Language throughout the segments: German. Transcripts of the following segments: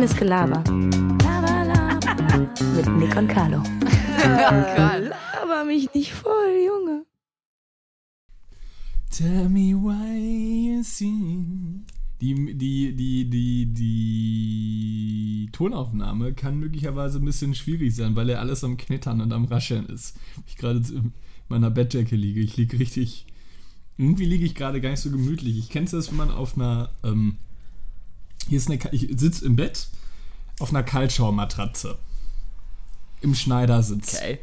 Reines Gelaber. Laber, laber. Mit Nick und Carlo. Laber mich nicht voll, Junge. Tell me why you sing. Die, die, die, die, die Tonaufnahme kann möglicherweise ein bisschen schwierig sein, weil er alles am Knittern und am Rascheln ist. Ich gerade in meiner Bettdecke liege. Ich liege richtig. Irgendwie liege ich gerade gar nicht so gemütlich. Ich kenne das, wenn man auf einer. Ähm, hier ist eine. Ich sitze im Bett auf einer Kaltschaumatratze. Im Schneidersitz. Okay.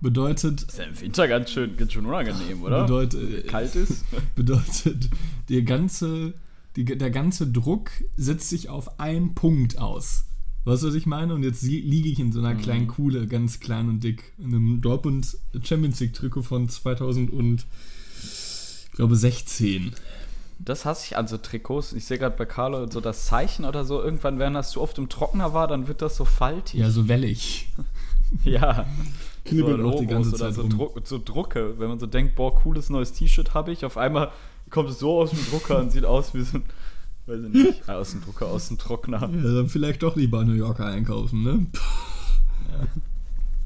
Bedeutet, Ist ja im Winter ganz schön, ganz schön unangenehm, oder? bedeutet, Kalt ist. bedeutet, der ganze, die, der ganze Druck setzt sich auf einen Punkt aus. Weißt du, was ich meine? Und jetzt li- liege ich in so einer kleinen Kuhle, ganz klein und dick, in einem Dortmund Champions League Trikot von 2000 und, ich glaube, 16. Das hasse ich an so Trikots. Ich sehe gerade bei Carlo so das Zeichen oder so. Irgendwann, wenn das zu oft im Trockner war, dann wird das so faltig. Ja, so wellig. Ja. So Knibbelt auch die ganze Zeit so. Druck, so Drucke. Wenn man so denkt, boah, cooles neues T-Shirt habe ich. Auf einmal kommt es so aus dem Drucker und sieht aus wie so ein, weiß ich nicht, ja, aus dem Drucker, aus dem Trockner. Ja, dann vielleicht doch lieber New Yorker einkaufen, ne?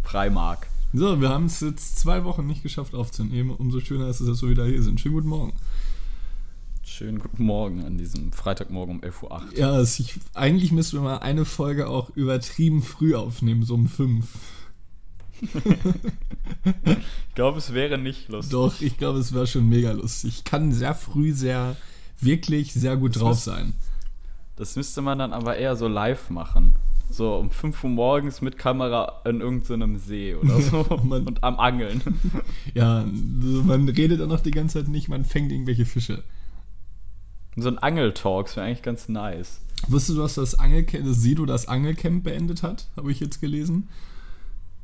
Primark. So, wir haben es jetzt zwei Wochen nicht geschafft aufzunehmen. Umso schöner ist es, dass wir wieder hier sind. Schönen guten Morgen. Schönen guten Morgen an diesem Freitagmorgen um 11.08 Uhr. Ja, ich, eigentlich müssten wir mal eine Folge auch übertrieben früh aufnehmen, so um fünf. Ich glaube, es wäre nicht lustig. Doch, ich glaube, es wäre schon mega lustig. Ich kann sehr früh sehr, wirklich sehr gut Das drauf müsst- sein. Das müsste man dann aber eher so live machen. So um 5 Uhr morgens mit Kamera in irgendeinem See oder so. Man- und am Angeln. Ja, so, man redet dann noch die ganze Zeit nicht, man fängt irgendwelche Fische. So ein Angeltalks wäre eigentlich ganz nice. Wusstest du, dass das Angelcamp, das Sido das Angelcamp beendet hat? Habe ich jetzt gelesen.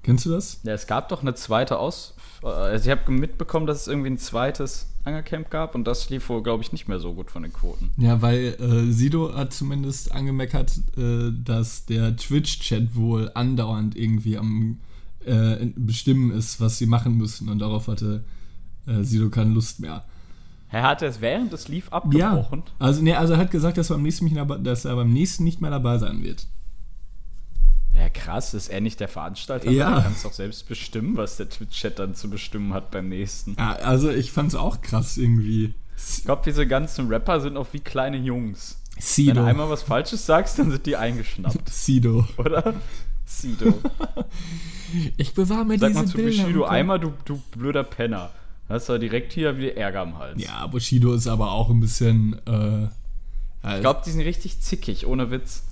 Kennst du das? Ja, es gab doch eine zweite Aus. Also ich habe mitbekommen, dass es irgendwie ein zweites Angelcamp gab und das lief wohl, glaube ich, nicht mehr so gut von den Quoten. Ja, weil äh, Sido hat zumindest angemeckert, äh, dass der Twitch-Chat wohl andauernd irgendwie am äh, Bestimmen ist, was sie machen müssen. Und darauf hatte äh, Sido keine Lust mehr. Er hat es während es lief Ja, abgebrochen. also, nee, also er hat gesagt, dass er, beim nächsten nicht dabei, dass er beim nächsten nicht mehr dabei sein wird. Ja, krass, ist er nicht der Veranstalter? Ja. Er kann es doch selbst bestimmen, was der Twitch-Chat dann zu bestimmen hat beim nächsten. Ja, also ich fand es auch krass irgendwie. Ich glaube, diese ganzen Rapper sind auch wie kleine Jungs. Wenn du Sido. einmal was Falsches sagst, dann sind die eingeschnappt, Sido. oder? Sido. Ich bewahre mir Sag diese mal zu Bilder. Bushido Kopf. einmal, du, du blöder Penner. Hast du direkt hier wieder Ärger am Hals. Ja, Bushido ist aber auch ein bisschen. Äh, Ich glaube, die sind richtig zickig, ohne Witz.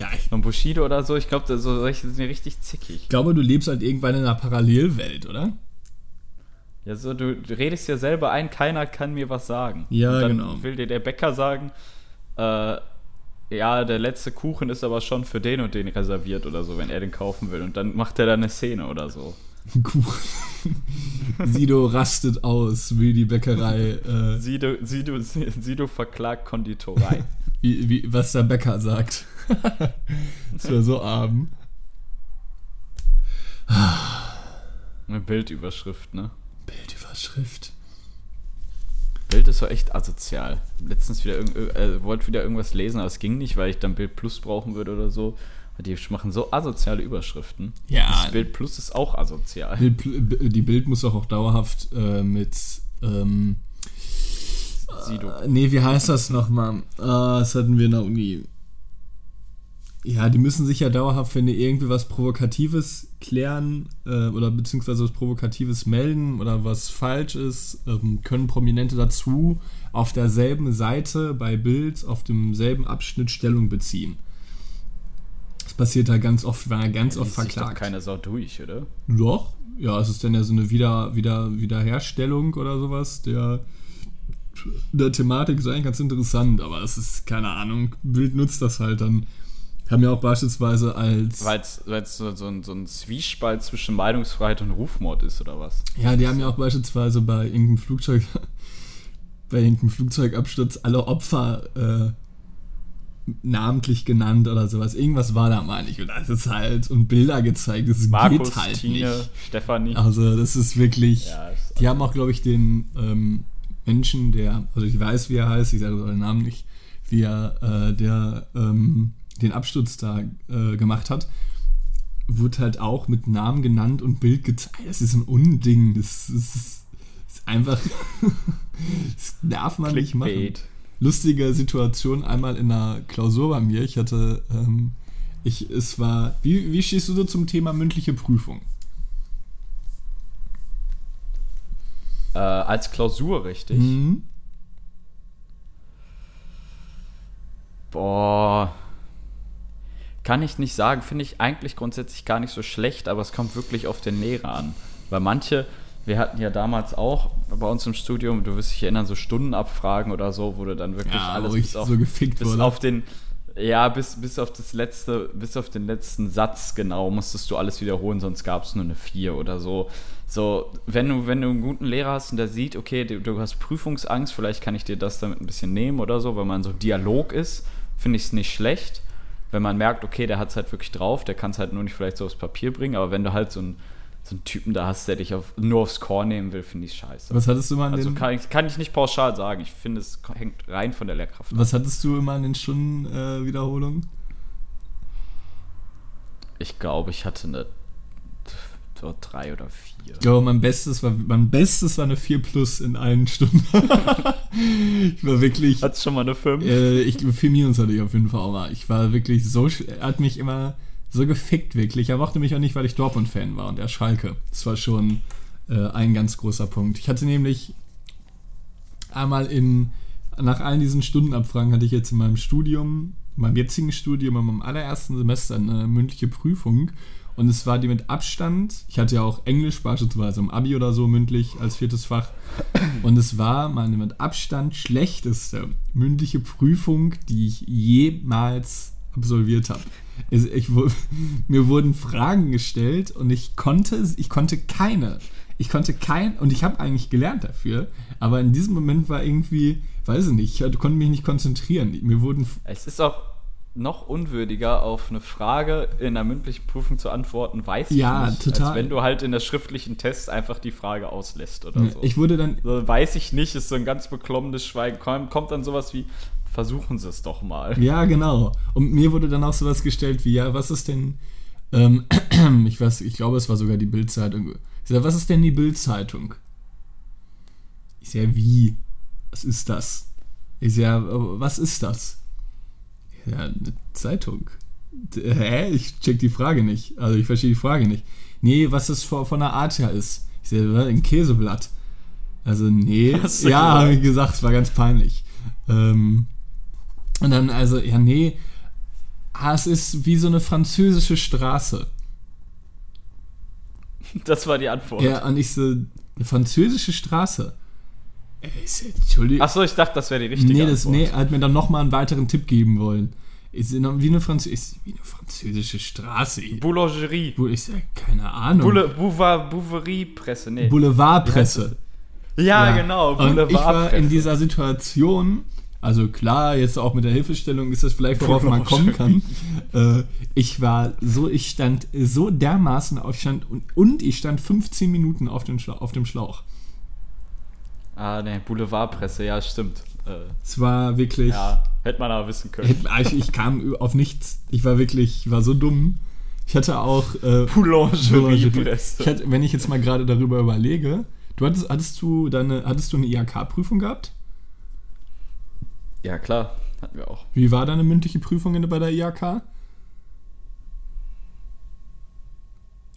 ja, ich Und Bushido oder so, ich glaube, so solche sind richtig zickig. Ich glaube, du lebst halt irgendwann in einer Parallelwelt, oder? Ja, so, du, du redest ja selber ein, keiner kann mir was sagen. Ja, dann genau. will dir der Bäcker sagen, äh, ja, der letzte Kuchen ist aber schon für den und den reserviert oder so, wenn er den kaufen will. Und dann macht er da eine Szene oder so. Kuchen. Sido rastet aus, will die Bäckerei, äh, Sido, Sido, Sido verklagt Konditorei. wie, wie, was der Bäcker sagt. das wäre so arm. Eine Bildüberschrift, ne? Bildüberschrift. Bild ist doch echt asozial. Letztens wieder irgend, äh, wollte wieder irgendwas lesen, aber es ging nicht, weil ich dann Bild Plus brauchen würde oder so. Die machen so asoziale Überschriften. Ja. Das Bild Plus ist auch asozial. Bild, die Bild muss auch, auch dauerhaft äh, mit. Ähm, Sido. äh, nee, wie heißt das nochmal? Äh, das hatten wir in der Uni. Ja, die müssen sich ja dauerhaft, wenn die irgendwie was Provokatives klären äh, oder beziehungsweise was Provokatives melden oder was falsch ist, ähm, können Prominente dazu auf derselben Seite bei Bild auf demselben Abschnitt Stellung beziehen. Das passiert da ganz oft, war er ganz oft Liest sich doch verklagt. keine Sau durch, oder? Doch, ja, es ist dann ja so eine Wieder, Wieder, Wiederherstellung oder sowas der, der Thematik ist eigentlich ganz interessant, aber es ist, keine Ahnung, Bild nutzt das halt dann. Haben ja auch beispielsweise als. Weil es so, so, ein, so ein Zwiespalt zwischen Meinungsfreiheit und Rufmord ist, oder was? Ja, die haben ja auch beispielsweise bei irgendeinem Flugzeug, bei irgendeinem Flugzeugabsturz alle Opfer äh, namentlich genannt oder sowas. Irgendwas war da, meine ich. Und das ist halt, und Bilder gezeigt, das Markus, geht halt Tine, nicht. Stefanie. Also, das ist wirklich. Ja, ist Die haben auch, glaube ich, den ähm, Menschen, der, also ich weiß, wie er heißt, ich sage den Namen nicht, wie er, äh, der ähm, den Absturz da äh, gemacht hat, wurde halt auch mit Namen genannt und Bild gezeigt. Das ist ein Unding. Das, ist, das ist einfach. das darf man nicht machen. Clickbait. Lustige Situation einmal in einer Klausur bei mir. Ich hatte. Ähm, ich, es war. Wie, wie stehst du so zum Thema mündliche Prüfung? Äh, als Klausur, richtig? Mhm. Boah. Kann ich nicht sagen. Finde ich eigentlich grundsätzlich gar nicht so schlecht, aber es kommt wirklich auf den Lehrer an. Weil manche, wir hatten ja damals auch bei uns im Studium, du wirst dich erinnern, so Stundenabfragen oder so, wo du dann wirklich Ja, alles wo ich bis auf, so gefickt bis wurde. auf den ja, bis, bis auf das letzte, bis auf den letzten Satz genau musstest du alles wiederholen, sonst gab es nur eine 4 oder so. So, wenn du, wenn du einen guten Lehrer hast und der sieht, okay, du, du hast Prüfungsangst, vielleicht kann ich dir das damit ein bisschen nehmen oder so, wenn man so Dialog ist, finde ich es nicht schlecht. Wenn man merkt, okay, der hat es halt wirklich drauf, der kann es halt nur nicht vielleicht so aufs Papier bringen, aber wenn du halt so einen, so einen Typen da hast, der dich auf, nur aufs Core nehmen will, finde ich scheiße. Was hattest du mal an Also den, kann ich, kann ich nicht pauschal sagen. Ich finde, es hängt rein von der Lehrkraft ab. Was hattest du immer an den Stundenwiederholungen? Äh, Wiederholungen? Ich glaube, ich hatte eine so drei oder vier. Ich glaube, mein Bestes war, mein Bestes war eine 4 plus in allen Stunden. ich war wirklich. Hat's schon mal eine 5? Äh, ich glaube, 4 Minus hatte ich auf jeden Fall auch mal. Ich war wirklich so, er hat mich immer so gefickt, wirklich. Er mochte mich auch nicht, weil ich Dortmund-Fan war und er Schalke. Das war schon äh, ein ganz großer Punkt. Ich hatte nämlich einmal in, nach all diesen Stundenabfragen hatte ich jetzt in meinem Studium, in meinem jetzigen Studium, in meinem allerersten Semester eine mündliche Prüfung. Und es war die mit Abstand, ich hatte ja auch Englisch beispielsweise im Abi oder so mündlich als viertes Fach. Und es war meine mit Abstand schlechteste mündliche Prüfung, die ich jemals absolviert habe. Also ich, mir wurden Fragen gestellt und ich konnte, ich konnte keine. Ich konnte kein, und ich habe eigentlich gelernt dafür, aber in diesem Moment war irgendwie, weiß ich nicht, ich konnte mich nicht konzentrieren. Mir wurden, Es ist auch noch unwürdiger, auf eine Frage in einer mündlichen Prüfung zu antworten, weiß ich Ja, nicht. total. Als wenn du halt in der schriftlichen Test einfach die Frage auslässt oder so. ich wurde dann, so weiß ich nicht, ist so ein ganz beklommenes Schweigen. Kommt, kommt dann sowas wie, versuchen Sie es doch mal. Ja, genau. Und mir wurde dann auch sowas gestellt wie, ja, was ist denn, ähm, ich weiß, ich glaube, es war sogar die Bildzeitung. Ich sag, was ist denn die Bildzeitung? Ich sag, wie? Was ist das? Ich sag, was ist das? Ja, eine Zeitung. Hä? Ich check die Frage nicht. Also ich verstehe die Frage nicht. Nee, was das von, von der Art her ist. Ich was? ein Käseblatt. Also, nee. Du Ja, habe ich gesagt, es war ganz peinlich. Ähm, und dann, also, ja, nee. Ah, es ist wie so eine französische Straße. Das war die Antwort. Ja, und ich so, eine französische Straße. Entschuldigung. Achso, ich dachte, das wäre die richtige nee, das, Antwort. nee, er hat mir dann nochmal einen weiteren Tipp geben wollen. So, wie eine, Franz ist, wie eine französische Straße. Boulangerie. Ich sag, keine Ahnung. Boule, Boulevard, Bouverie-Presse, nee. Boulevardpresse. ja, genau, Und ich war Boulevardpresse. in dieser Situation, also klar, jetzt auch mit der Hilfestellung ist das vielleicht, worauf man kommen kann. Äh, ich war so, ich stand so dermaßen auf Stand und, und ich stand 15 Minuten auf, den Schla auf dem Schlauch. Ah, nee, Boulevardpresse, ja, stimmt. Äh, Es war wirklich. ja, hätte man aber wissen können. Ich, ich, ich kam auf nichts. Ich war wirklich, ich war so dumm. Ich hatte auch. Äh, Boulangerie-Presse. ich hatte, wenn ich jetzt mal gerade darüber überlege, du hattest, hattest du deine, hattest du eine IHK-Prüfung gehabt? Ja, klar, hatten wir auch. Wie war deine mündliche Prüfung bei der IHK?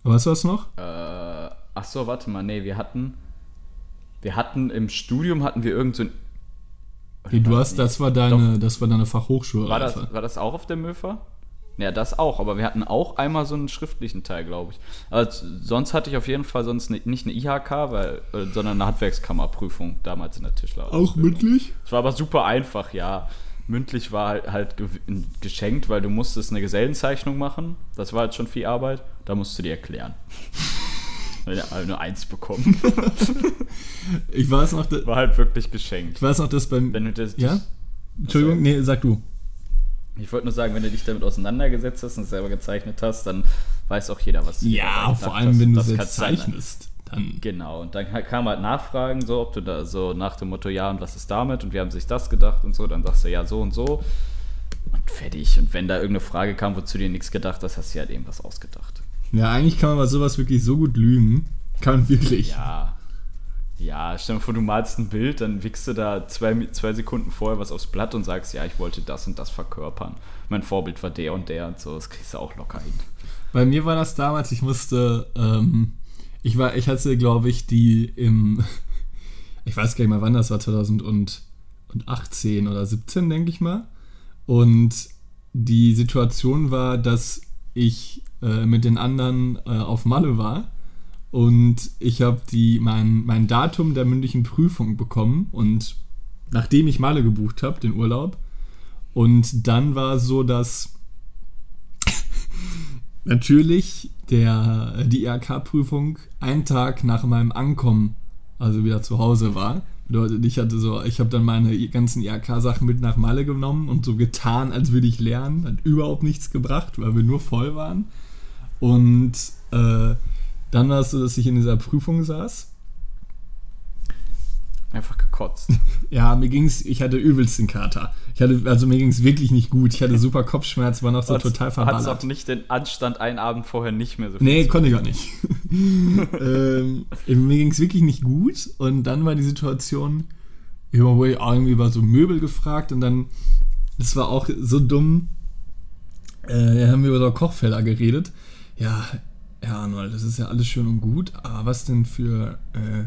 Was noch? Äh, ach so, warte mal, nee, wir hatten, wir hatten im Studium hatten wir irgend so ein, Nee, du hast, nicht. das war deine, das war deine Fachhochschule. war das, war das auch auf der Möfer? Ja, das auch, aber wir hatten auch einmal so einen schriftlichen Teil, glaube ich. Z- sonst hatte ich auf jeden Fall sonst ne, nicht eine IHK, weil, äh, sondern eine Handwerkskammerprüfung damals in der Tischler. Auch mündlich? Es war aber super einfach, ja. Mündlich war halt, halt ge geschenkt, weil du musstest eine Gesellenzeichnung machen. Das war halt schon viel Arbeit. Da musst du dir erklären. Nur eins bekommen. Ich weiß noch, da- War halt wirklich geschenkt. ich weiß noch, dass beim. Wenn du das, Ja? Entschuldigung, nee, sag du. Ich wollte nur sagen, wenn du dich damit auseinandergesetzt hast und es selber gezeichnet hast, dann weiß auch jeder, was du Ja, vor allem, hast. wenn du Das du dann- zeichnest. Dann. Genau, und dann kam halt Nachfragen, so, ob du da so nach dem Motto, ja, und was ist damit? Und wir haben sich das gedacht und so, dann sagst du ja so und so. Und fertig. Und wenn da irgendeine Frage kam, wozu dir nichts gedacht hast, hast du halt irgendwas ausgedacht. Ja, eigentlich kann man bei sowas wirklich so gut lügen. Kann man wirklich. Ja. Ja, stell dir vor, du malst ein Bild, dann wickst du da zwei, zwei Sekunden vorher was aufs Blatt und sagst, ja, ich wollte das und das verkörpern. Mein Vorbild war der und der und so, das kriegst du auch locker hin. Bei mir war das damals, ich musste, ähm, ich war, ich hatte, glaube ich, die im, ich weiß gar nicht mal, wann das war, 2018 oder 17, denke ich mal. Und die Situation war, dass ich äh, mit den anderen äh, auf Malle war und ich habe mein, mein Datum der mündlichen Prüfung bekommen und nachdem ich Malle gebucht habe, den Urlaub. Und dann war so, dass natürlich der, die IHK-Prüfung einen Tag nach meinem Ankommen, also wieder zu Hause war. Bedeutet, ich hatte so, ich habe dann meine ganzen IHK-Sachen mit nach Malle genommen und so getan, als würde ich lernen. Hat überhaupt nichts gebracht, weil wir nur voll waren. Und äh, dann war es so, dass ich in dieser Prüfung saß. Einfach gekotzt. ja, mir ging's, ich hatte übelst den Kater. Ich hatte, also mir ging es wirklich nicht gut. Ich hatte super Kopfschmerz, war noch so total verballert. Hattest auch nicht den Anstand, einen Abend vorher nicht mehr so Nee, zu- konnte ich gar nicht. ähm, mir ging es wirklich nicht gut und dann war die Situation, ich wurde irgendwie über so Möbel gefragt und dann, das war auch so dumm, äh, haben wir über so Kochfelder geredet. Ja, ja, Arnold, das ist ja alles schön und gut, aber was denn für äh,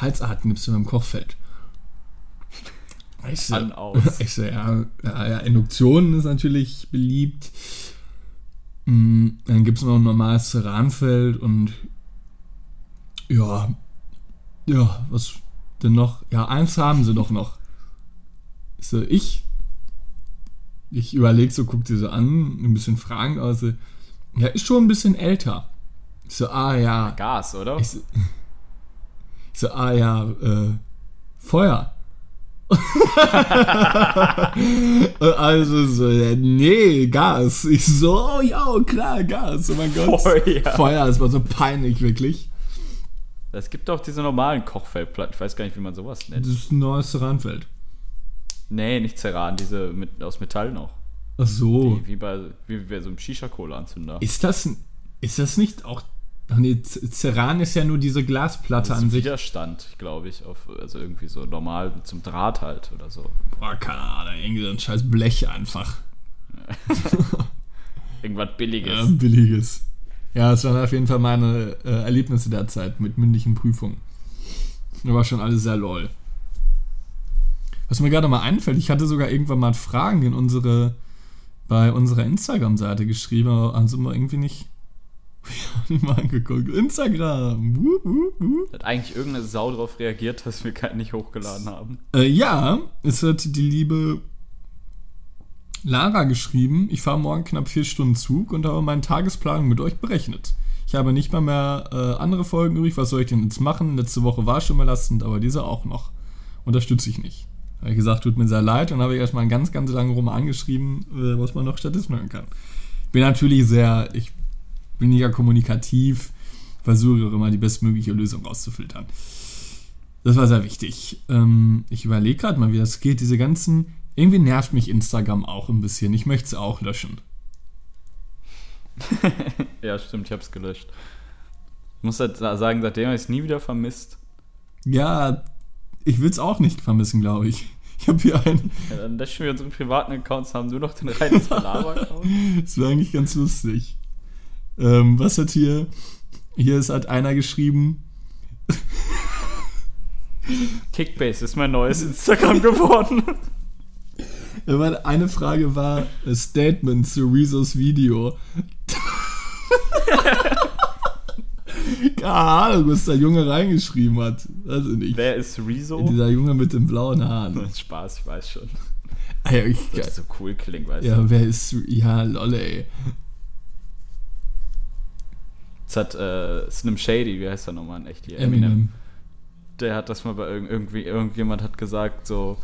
Halsarten gibst du beim Kochfeld? Ich so, An, aus. ich so, ja, ja, ja, Induktion ist natürlich beliebt. Mm, Dann gibt es noch ein normales Ceranfeld und ja, ja, was denn noch? Ja, eins haben sie doch noch. Ich so, ich? Ich überlege so, guck sie so an, ein bisschen fragend aus. so, Ja, ist schon ein bisschen älter. Ich so, ah ja. Gas, oder? Ich so, ich so ah ja, äh, Feuer. also so, nee, Gas. Ich so, oh ja, klar, Gas. Oh mein Gott. Feuer. Feuer, das war so peinlich, wirklich. Es gibt auch diese normalen Kochfeldplatten. Ich weiß gar nicht, wie man sowas nennt. Das ist ein neues Randfeld. Nee, nicht Ceran, diese mit, aus Metall noch. Ach so. Wie, wie, bei, wie bei so einem Shisha-Cola-Anzünder. Ist das, ist das nicht auch. Ach nee, Ceran ist ja nur diese Glasplatte Das ist an sich. Widerstand, glaube ich. Auf, also irgendwie so normal zum Draht halt oder so. Boah, keine Ahnung, irgendwie so ein scheiß Blech einfach. Irgendwas Billiges. Ja, billiges. Ja, das waren auf jeden Fall meine äh, Erlebnisse der Zeit mit mündlichen Prüfungen. Das war schon alles sehr lol. Was mir gerade mal einfällt, ich hatte sogar irgendwann mal Fragen in unsere, bei unserer Instagram-Seite geschrieben, aber haben sie mal irgendwie nicht, nicht mal angeguckt. Instagram! Wup, wup, wup. Hat eigentlich irgendeine Sau darauf reagiert, dass wir keinen nicht hochgeladen haben. Äh, ja, es hat die liebe Lara geschrieben, ich fahre morgen knapp vier Stunden Zug und habe meinen Tagesplan mit euch berechnet. Ich habe nicht mal mehr äh, andere Folgen übrig, was soll ich denn jetzt machen? Letzte Woche war schon belastend, aber diese auch noch. Unterstütze ich nicht. Habe ich gesagt, tut mir sehr leid und habe ich erstmal einen ganz, ganz langen Roman geschrieben, äh, was man noch stattdessen hören kann. Bin natürlich sehr, ich bin mega kommunikativ, versuche auch immer die bestmögliche Lösung rauszufiltern. Das war sehr wichtig. Ähm, ich überlege gerade mal, wie das geht. Diese ganzen. Irgendwie nervt mich Instagram auch ein bisschen. Ich möchte es auch löschen. Ja, stimmt, ich hab's gelöscht. Ich muss halt sagen, seitdem habe ich es nie wieder vermisst. Ja, ich will es auch nicht vermissen, glaube ich. Ich habe hier einen. Ja, dann löschen wir unsere privaten Accounts, haben nur noch den reinen Palaver-Account. Das wäre eigentlich ganz lustig. Ähm, was hat hier. Hier ist, hat einer geschrieben. Kickbase ist mein neues Instagram geworden. Eine Frage war Statement zu Rezos Video. Keine Ahnung, was der Junge reingeschrieben hat. Weiß ich nicht. Wer ist Rezo? Dieser Junge mit den blauen Haaren. Spaß, ich weiß schon. Ah, ja, ich, Das ist so cool klingt, weißt ja, du. wer ist. Ja, lolle, ey. Jetzt hat äh, Slim Shady, wie heißt er nochmal in echt hier? Eminem. Der hat das mal bei irg irgendwie, irgendjemand hat gesagt, so,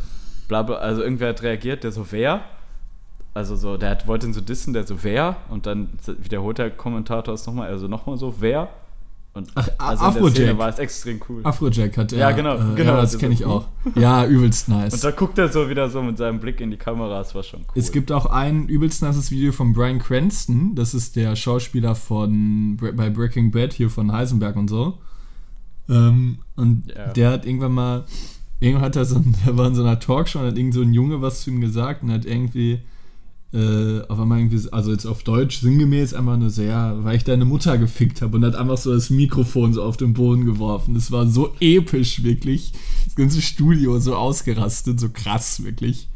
bla, bla, also irgendwer hat reagiert, der so, wer? Also so, der hat, wollte ihn so dissen, der so, wer? Und dann wiederholt der Kommentator es nochmal, also nochmal so, wer? Und Ach, also Afrojack. War es extrem cool. Afrojack hat er. Ja, genau, äh, genau, Ja, das kenne ich auch. Ja, übelst nice. Und da guckt er so wieder so mit seinem Blick in die Kamera, das war schon cool. Es gibt auch ein übelst nasses Video von Brian Cranston. Das ist der Schauspieler von bei Breaking Bad hier von Heisenberg und so. Ähm, und Ja. der hat irgendwann mal, irgendwann hat er so, der war in so einer Talkshow und hat irgend so ein Junge was zu ihm gesagt und hat irgendwie äh, auf einmal irgendwie, also jetzt auf Deutsch sinngemäß einfach nur so, ja, weil ich deine Mutter gefickt habe und hat einfach so das Mikrofon so auf den Boden geworfen. Das war so episch, wirklich. Das ganze Studio so ausgerastet, so krass, wirklich.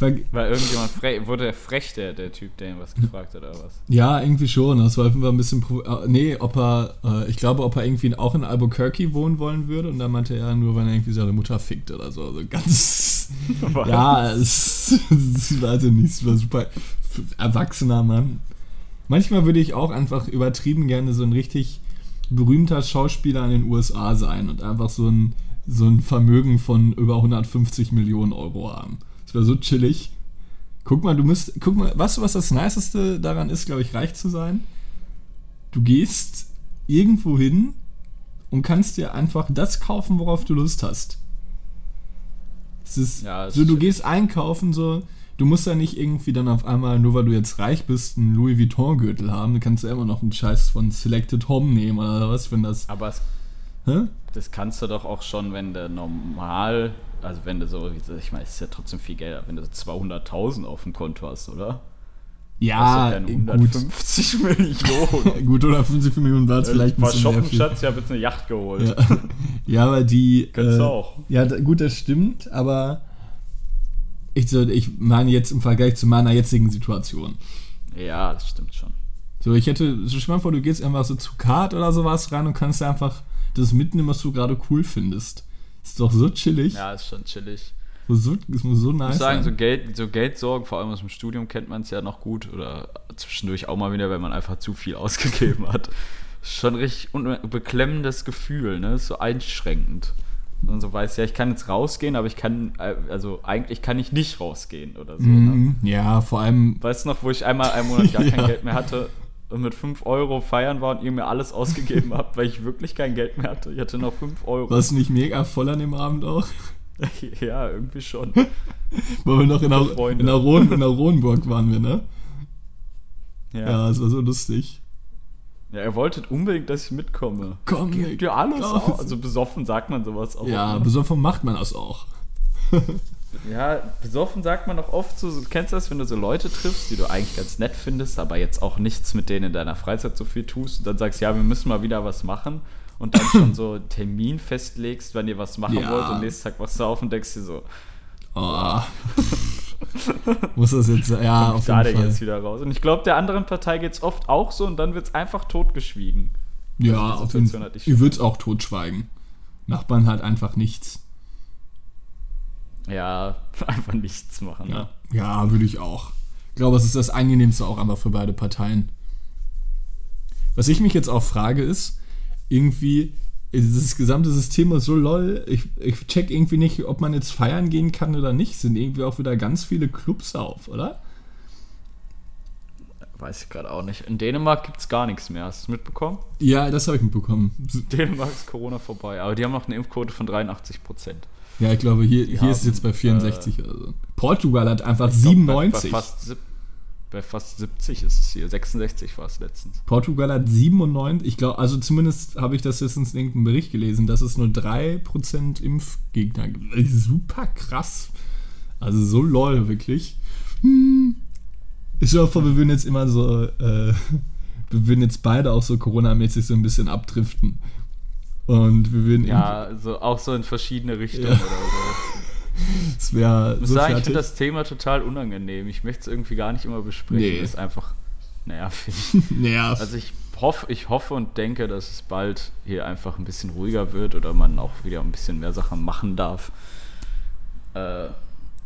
Weil irgendjemand frech, wurde der frech, der, der Typ, der ihn was gefragt hat oder was? Ja, irgendwie schon. Das war einfach ein bisschen. äh, Nee, ob er. Äh, ich glaube, ob er irgendwie auch in Albuquerque wohnen wollen würde. Und dann meinte er nur, wenn er irgendwie seine Mutter fickt oder so. Also ganz. ja, es. Ich weiß ja nicht. Es war super. Erwachsener Mann. Manchmal würde ich auch einfach übertrieben gerne so ein richtig berühmter Schauspieler in den USA sein und einfach so ein, so ein Vermögen von über 150 Millionen Euro haben. Das wäre so chillig. Guck mal, du müsst, guck mal, weißt du, was das Niceste daran ist, glaube ich, reich zu sein? Du gehst irgendwo hin und kannst dir einfach das kaufen, worauf du Lust hast. Es ist Ja, so, du stimmt. gehst einkaufen, so, du musst ja nicht irgendwie dann auf einmal, nur weil du jetzt reich bist, einen Louis Vuitton-Gürtel haben. Du kannst ja immer noch einen Scheiß von Selected Home nehmen oder was, wenn das. Aber es, Hä? das kannst du doch auch schon, wenn du normal, also wenn du so, ich meine, es ist ja trotzdem viel Geld, wenn du so 200.000 auf dem Konto hast, oder? Ja, das ist ja gut. keine 150 Millionen. Gut, oder 50 Millionen war es vielleicht ein Mal bisschen mehr shoppen, viel. Schatz, ich habe jetzt eine Yacht geholt. Ja, ja aber die. Könntest du auch. Ja, da, gut, das stimmt, aber ich, so, ich meine jetzt im Vergleich zu meiner jetzigen Situation. Ja, das stimmt schon. So, ich hätte, so mal vor, du gehst einfach so zu Kart oder sowas rein und kannst einfach das mitnehmen, was du gerade cool findest. Ist doch so chillig. Ja, ist schon chillig. So, das muss so Ich nice muss sagen, so. Geld, so Geldsorgen, vor allem aus dem Studium kennt man es ja noch gut oder zwischendurch auch mal wieder, wenn man einfach zu viel ausgegeben hat. Schon richtig beklemmendes Gefühl, ne? Ist so einschränkend. Und so weiß ja, ich kann jetzt rausgehen, aber ich kann, äh, also eigentlich kann ich nicht rausgehen oder so. Ne? Mhm, ja, vor allem, Weißt du noch, wo ich einmal einen Monat gar kein Ja. Geld mehr hatte und mit 5 Euro feiern war und ihr mir alles ausgegeben habt, weil ich wirklich kein Geld mehr hatte? Ich hatte noch 5 Euro. war es nicht mega voll an dem Abend auch? ja, irgendwie schon. Weil wir noch in der, in der, in der waren wir, ne? Ja. Ja, es war so lustig. Ja, ihr wolltet unbedingt, dass ich mitkomme. Komm, Gebt ihr alles komm. aus? Also besoffen sagt man sowas auch. Ja, besoffen macht man das auch. Ja, besoffen sagt man auch oft so, du kennst das, wenn du so Leute triffst, die du eigentlich ganz nett findest, aber jetzt auch nichts mit denen in deiner Freizeit so viel tust und dann sagst, ja, wir müssen mal wieder was machen und dann schon so einen Termin festlegst, wann ihr was machen Ja. wollt und nächsten Tag du auf und denkst dir so, Oh. Muss das jetzt, ja, auf jeden Fall. jetzt wieder raus. Und ich glaube, der anderen Partei geht es oft auch so und dann wird es einfach totgeschwiegen. Ja, die auf jeden Fall. hatte ich Ich schon. würde es auch totschweigen. Nachbarn halt einfach nichts. Ja, einfach nichts machen. Ne? Ja, ja würde ich auch. Ich glaube, es ist das angenehmste auch einfach für beide Parteien. Was ich mich jetzt auch frage ist, irgendwie, dieses gesamte System ist so lol, ich, ich check irgendwie nicht, ob man jetzt feiern gehen kann oder nicht. Sind irgendwie auch wieder ganz viele Clubs auf, oder? Weiß ich gerade auch nicht. In Dänemark gibt es gar nichts mehr. Hast du es mitbekommen? Ja, das habe ich mitbekommen. Dänemark ist Corona vorbei. Aber die haben noch eine Impfquote von 83 Prozent. Ja, ich glaube, hier, hier ist es haben, jetzt bei 64 oder so. Portugal hat einfach 97. Bei, fast, bei fast 70 ist es hier. 66 war es letztens. Portugal hat 97, ich glaube, also zumindest habe ich das letztens in irgendeinem Bericht gelesen, dass es nur 3% Impfgegner gibt. Super krass. Also so lol, wirklich. Hm. Ich stell dir vor, wir würden jetzt immer so, äh, wir würden jetzt beide auch so Corona-mäßig so ein bisschen abdriften. Und wir würden Ja, also auch so in verschiedene Richtungen Ja. oder so. es wäre Ich muss so sagen, ich finde das Thema total unangenehm. Ich möchte es irgendwie gar nicht immer besprechen. Nee. Das ist einfach nervig. naja, Also ich hoffe, ich hoffe und denke, dass es bald hier einfach ein bisschen ruhiger wird oder man auch wieder ein bisschen mehr Sachen machen darf. Äh,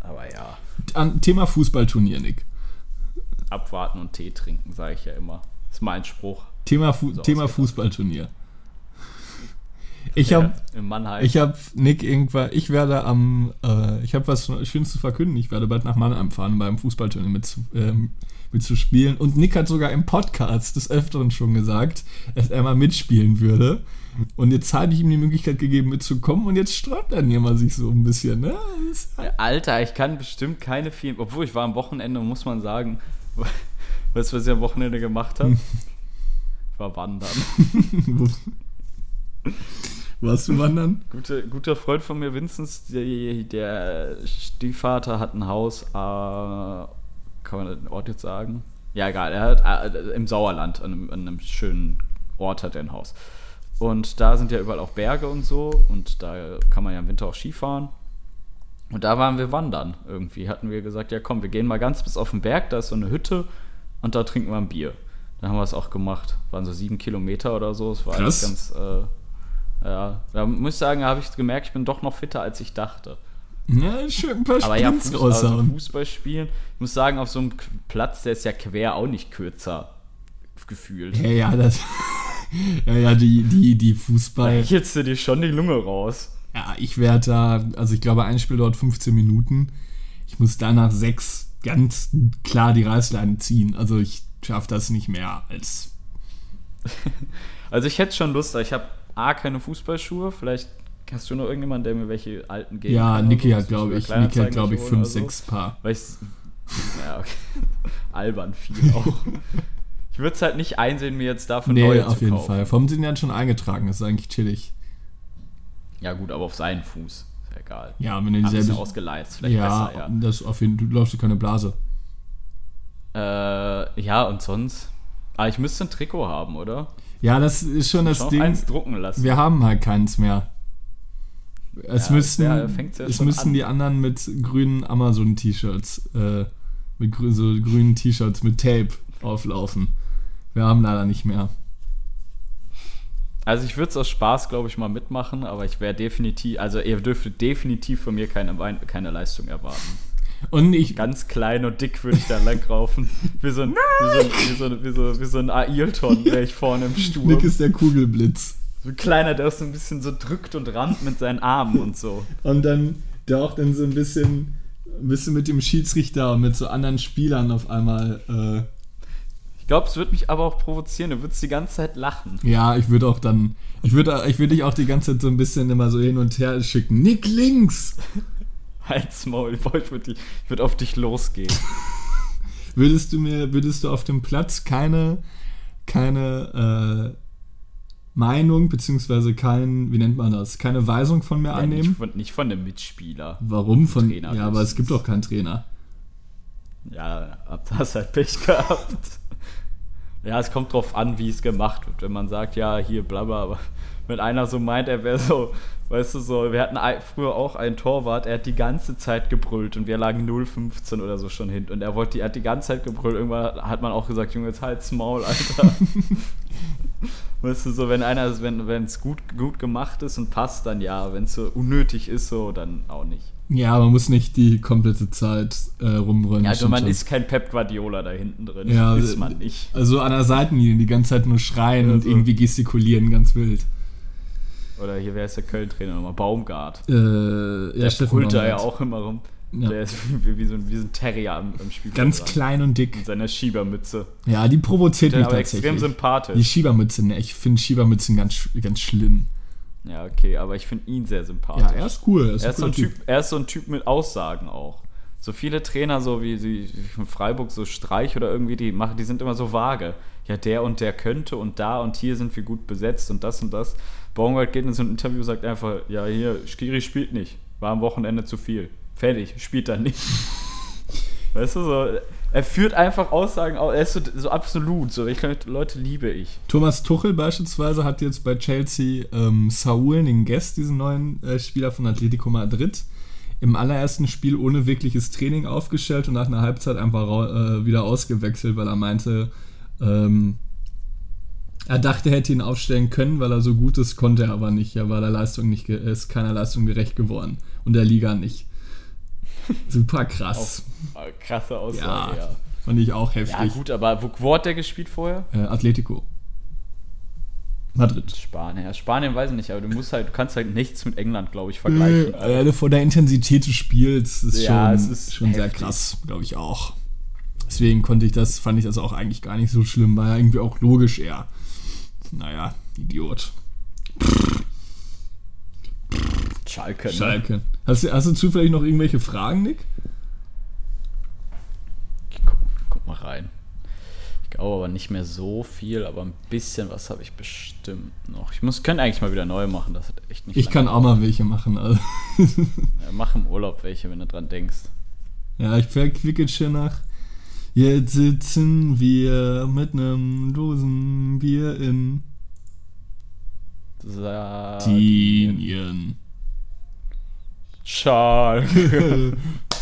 aber ja, an, Thema Fußballturnier, Nick. abwarten und Tee trinken, sage ich ja immer. Das ist mein Spruch. Thema, Fu So Thema. Fußballturnier. Ich habe in Mannheim. ich hab Nick irgendwann, ich werde am, äh, ich habe was Schönes zu verkünden. Ich werde bald nach Mannheim fahren, beim Fußballturnier mit, zu- ähm, mitzuspielen. Und Nick hat sogar im Podcast des Öfteren schon gesagt, dass er mal mitspielen würde. Und jetzt habe ich ihm die Möglichkeit gegeben, mitzukommen. Und jetzt sträubt er mal sich so ein bisschen. Ne? Halt- Alter, ich kann bestimmt keine vielen. Obwohl ich war am Wochenende, muss man sagen. Weißt du, was ich am Wochenende gemacht habe? Ich war wandern. Warst du wandern? Gute, guter Freund von mir, Vinzenz, der, der Stiefvater hat ein Haus, äh, kann man den Ort jetzt sagen? Ja, egal, er hat äh, im Sauerland, an einem, an einem schönen Ort hat er ein Haus. Und da sind ja überall auch Berge und so und da kann man ja im Winter auch Skifahren. Und da waren wir wandern irgendwie. Hatten wir gesagt, ja komm, wir gehen mal ganz bis auf den Berg, da ist so eine Hütte und da trinken wir ein Bier. Dann haben wir es auch gemacht. Waren so sieben Kilometer oder so. Es war alles Krass. ganz, äh, ja. Da muss ich sagen, da habe ich gemerkt, ich bin doch noch fitter, als ich dachte. Ja, schön ein paar Aber ja, Sprints Fuß, also. Fußball spielen, ich muss sagen, auf so einem Platz, der ist ja quer auch nicht kürzer gefühlt. Ja, ja, das. ja, ja, die, die, die Da Fußball. hechelst du dir schon die Lunge raus. Ja, ich werde da, also ich glaube, ein Spiel dauert 15 Minuten. Ich muss danach sechs ganz klar die Reißleine ziehen. Also ich schaffe das nicht mehr als. Also ich hätte schon Lust, aber ich habe A, keine Fußballschuhe, vielleicht hast du noch irgendjemanden, der mir welche alten geben Ja, kann Niki hat, glaube ich, Niki hat, glaube ich, fünf, so. sechs Paar. Weil ich's, ja, okay. Albern viel auch. Ich würde es halt nicht einsehen, mir jetzt davon Nee, neue auf zu jeden kaufen. Fall. Vom sind ja schon eingetragen, das ist eigentlich chillig. Ja gut, aber auf seinen Fuß. Ist ja egal. Ja, wenn du ich dieselbe. ausgeleiht, ist vielleicht ja, besser, ja. das auf jeden Fall, du läufst du keine Blase. Äh, ja, und sonst? Ah, ich müsste ein Trikot haben, oder? Ja, das ist schon das Ding. eins drucken lassen. Wir haben halt keins mehr. Es Ja, müssten, ja, es schon müssten an. die anderen mit grünen Amazon-T-Shirts, äh, mit grü so grünen T-Shirts mit Tape auflaufen. Wir haben leider nicht mehr. Also ich würde es aus Spaß, glaube ich, mal mitmachen, aber ich wäre definitiv, also ihr dürftet definitiv von mir keine, keine Leistung erwarten. Und ich, Ganz klein und dick würde ich da langlaufen. Wie so ein, wie so, ein- wie so, ein- wie so, wie so ein Ailton wäre ich vorne im Sturm. Nick ist der Kugelblitz. So ein kleiner, der auch so ein bisschen so drückt und rammt mit seinen Armen und so. Und dann, der auch dann so ein bisschen, ein bisschen mit dem Schiedsrichter und mit so anderen Spielern auf einmal, äh, Ich glaube, es würde mich aber auch provozieren. Du würdest die ganze Zeit lachen. ja, ich würde auch dann, ich würde ich würde dich auch die ganze Zeit so ein bisschen immer so hin und her schicken. Nick links! Halt's Maul. Ich würde würd auf dich losgehen. Würdest du mir, würdest du auf dem Platz keine, keine äh, Meinung, beziehungsweise kein, wie nennt man das, keine Weisung von mir Ja, nicht, annehmen? von, nicht von dem Mitspieler. Warum? Von, Trainer ja, aber es gibt doch keinen Trainer. Ja, hab das halt Pech gehabt. Ja, es kommt drauf an, wie es gemacht wird. Wenn man sagt, ja, hier, bla bla, aber wenn einer so meint, er wäre so, weißt du, so, wir hatten früher auch einen Torwart, er hat die ganze Zeit gebrüllt und wir lagen 0,15 oder so schon hin und er wollte, er hat die ganze Zeit gebrüllt. Irgendwann hat man auch gesagt, Junge, jetzt halt's Maul, Alter. weißt du, so, wenn einer, wenn es gut, gut gemacht ist und passt, dann ja. Wenn es so unnötig ist, so, dann auch nicht. Ja, man muss nicht die komplette Zeit äh, rumbrüllen. Ja, also man ist kein Pep Guardiola da hinten drin. Ja, ist äh, man nicht. Also an der Seitenlinie die ganze Zeit nur schreien und Also- irgendwie gestikulieren, ganz wild. Oder hier wäre es der Köln-Trainer nochmal, Baumgart. Äh, ja, Der Steffen brüllt da ja auch immer rum. Ja. Der ist wie, wie, so ein, wie so ein Terrier am, am Spielfeld. Ganz dran. klein und dick. Mit seiner Schiebermütze. Ja, die provoziert mich aber extrem tatsächlich. Die sympathisch. Schiebermütze, ne, ich finde Schiebermützen ganz, ganz schlimm. Ja, okay, aber ich finde ihn sehr sympathisch. Ja, er ist cool. Er ist, er, ist so ein cooler typ, er ist so ein Typ mit Aussagen auch. So viele Trainer, so wie, wie von Freiburg, so Streich oder irgendwie, die machen, die sind immer so vage. Ja, der und der könnte und da und hier sind wir gut besetzt und das und das. Baumgart geht in so ein Interview und sagt einfach, ja, hier, Skiri spielt nicht. War am Wochenende zu viel. Fertig, spielt dann nicht. Weißt du, so, er führt einfach Aussagen aus, er ist so, so absolut, so, welche Leute liebe ich. Thomas Tuchel beispielsweise hat jetzt bei Chelsea ähm, Saul, den Guest, diesen neuen äh, Spieler von Atletico Madrid, im allerersten Spiel ohne wirkliches Training aufgestellt und nach einer Halbzeit einfach äh, wieder ausgewechselt, weil er meinte, ähm, er dachte, er hätte ihn aufstellen können, weil er so gut ist, konnte er aber nicht. Er war der Leistung nicht, ist keiner Leistung gerecht geworden und der Liga nicht. Super krass. Ah, Krasse Aussage, Ja, ja. fand ich auch Ja, heftig. gut, aber wo, wo hat der gespielt vorher? Äh, Atletico. Madrid. Spanien. Ja, Spanien weiß ich nicht, aber du musst halt, du kannst halt nichts mit England, glaube ich, vergleichen. Äh, von der Intensität des Spiels ist Ja, schon, ist schon sehr krass, glaube ich auch. Deswegen konnte ich das, fand ich das auch eigentlich gar nicht so schlimm, war ja irgendwie auch logisch eher. Naja, Idiot. Schalke. Ne? Schalke. Hast, du- hast du zufällig noch irgendwelche Fragen, Nick? Guck, guck mal rein. Ich glaube aber nicht mehr so viel, aber ein bisschen was habe ich bestimmt noch. Ich muss, könnte eigentlich mal wieder neu machen, das hat echt nicht Ich kann auch mal welche machen. Also. Ja, mach im Urlaub welche, wenn du dran denkst. Ja, ich verquicketsche nach. Jetzt sitzen wir mit nem Dosenbier in Sardinien. Schalke.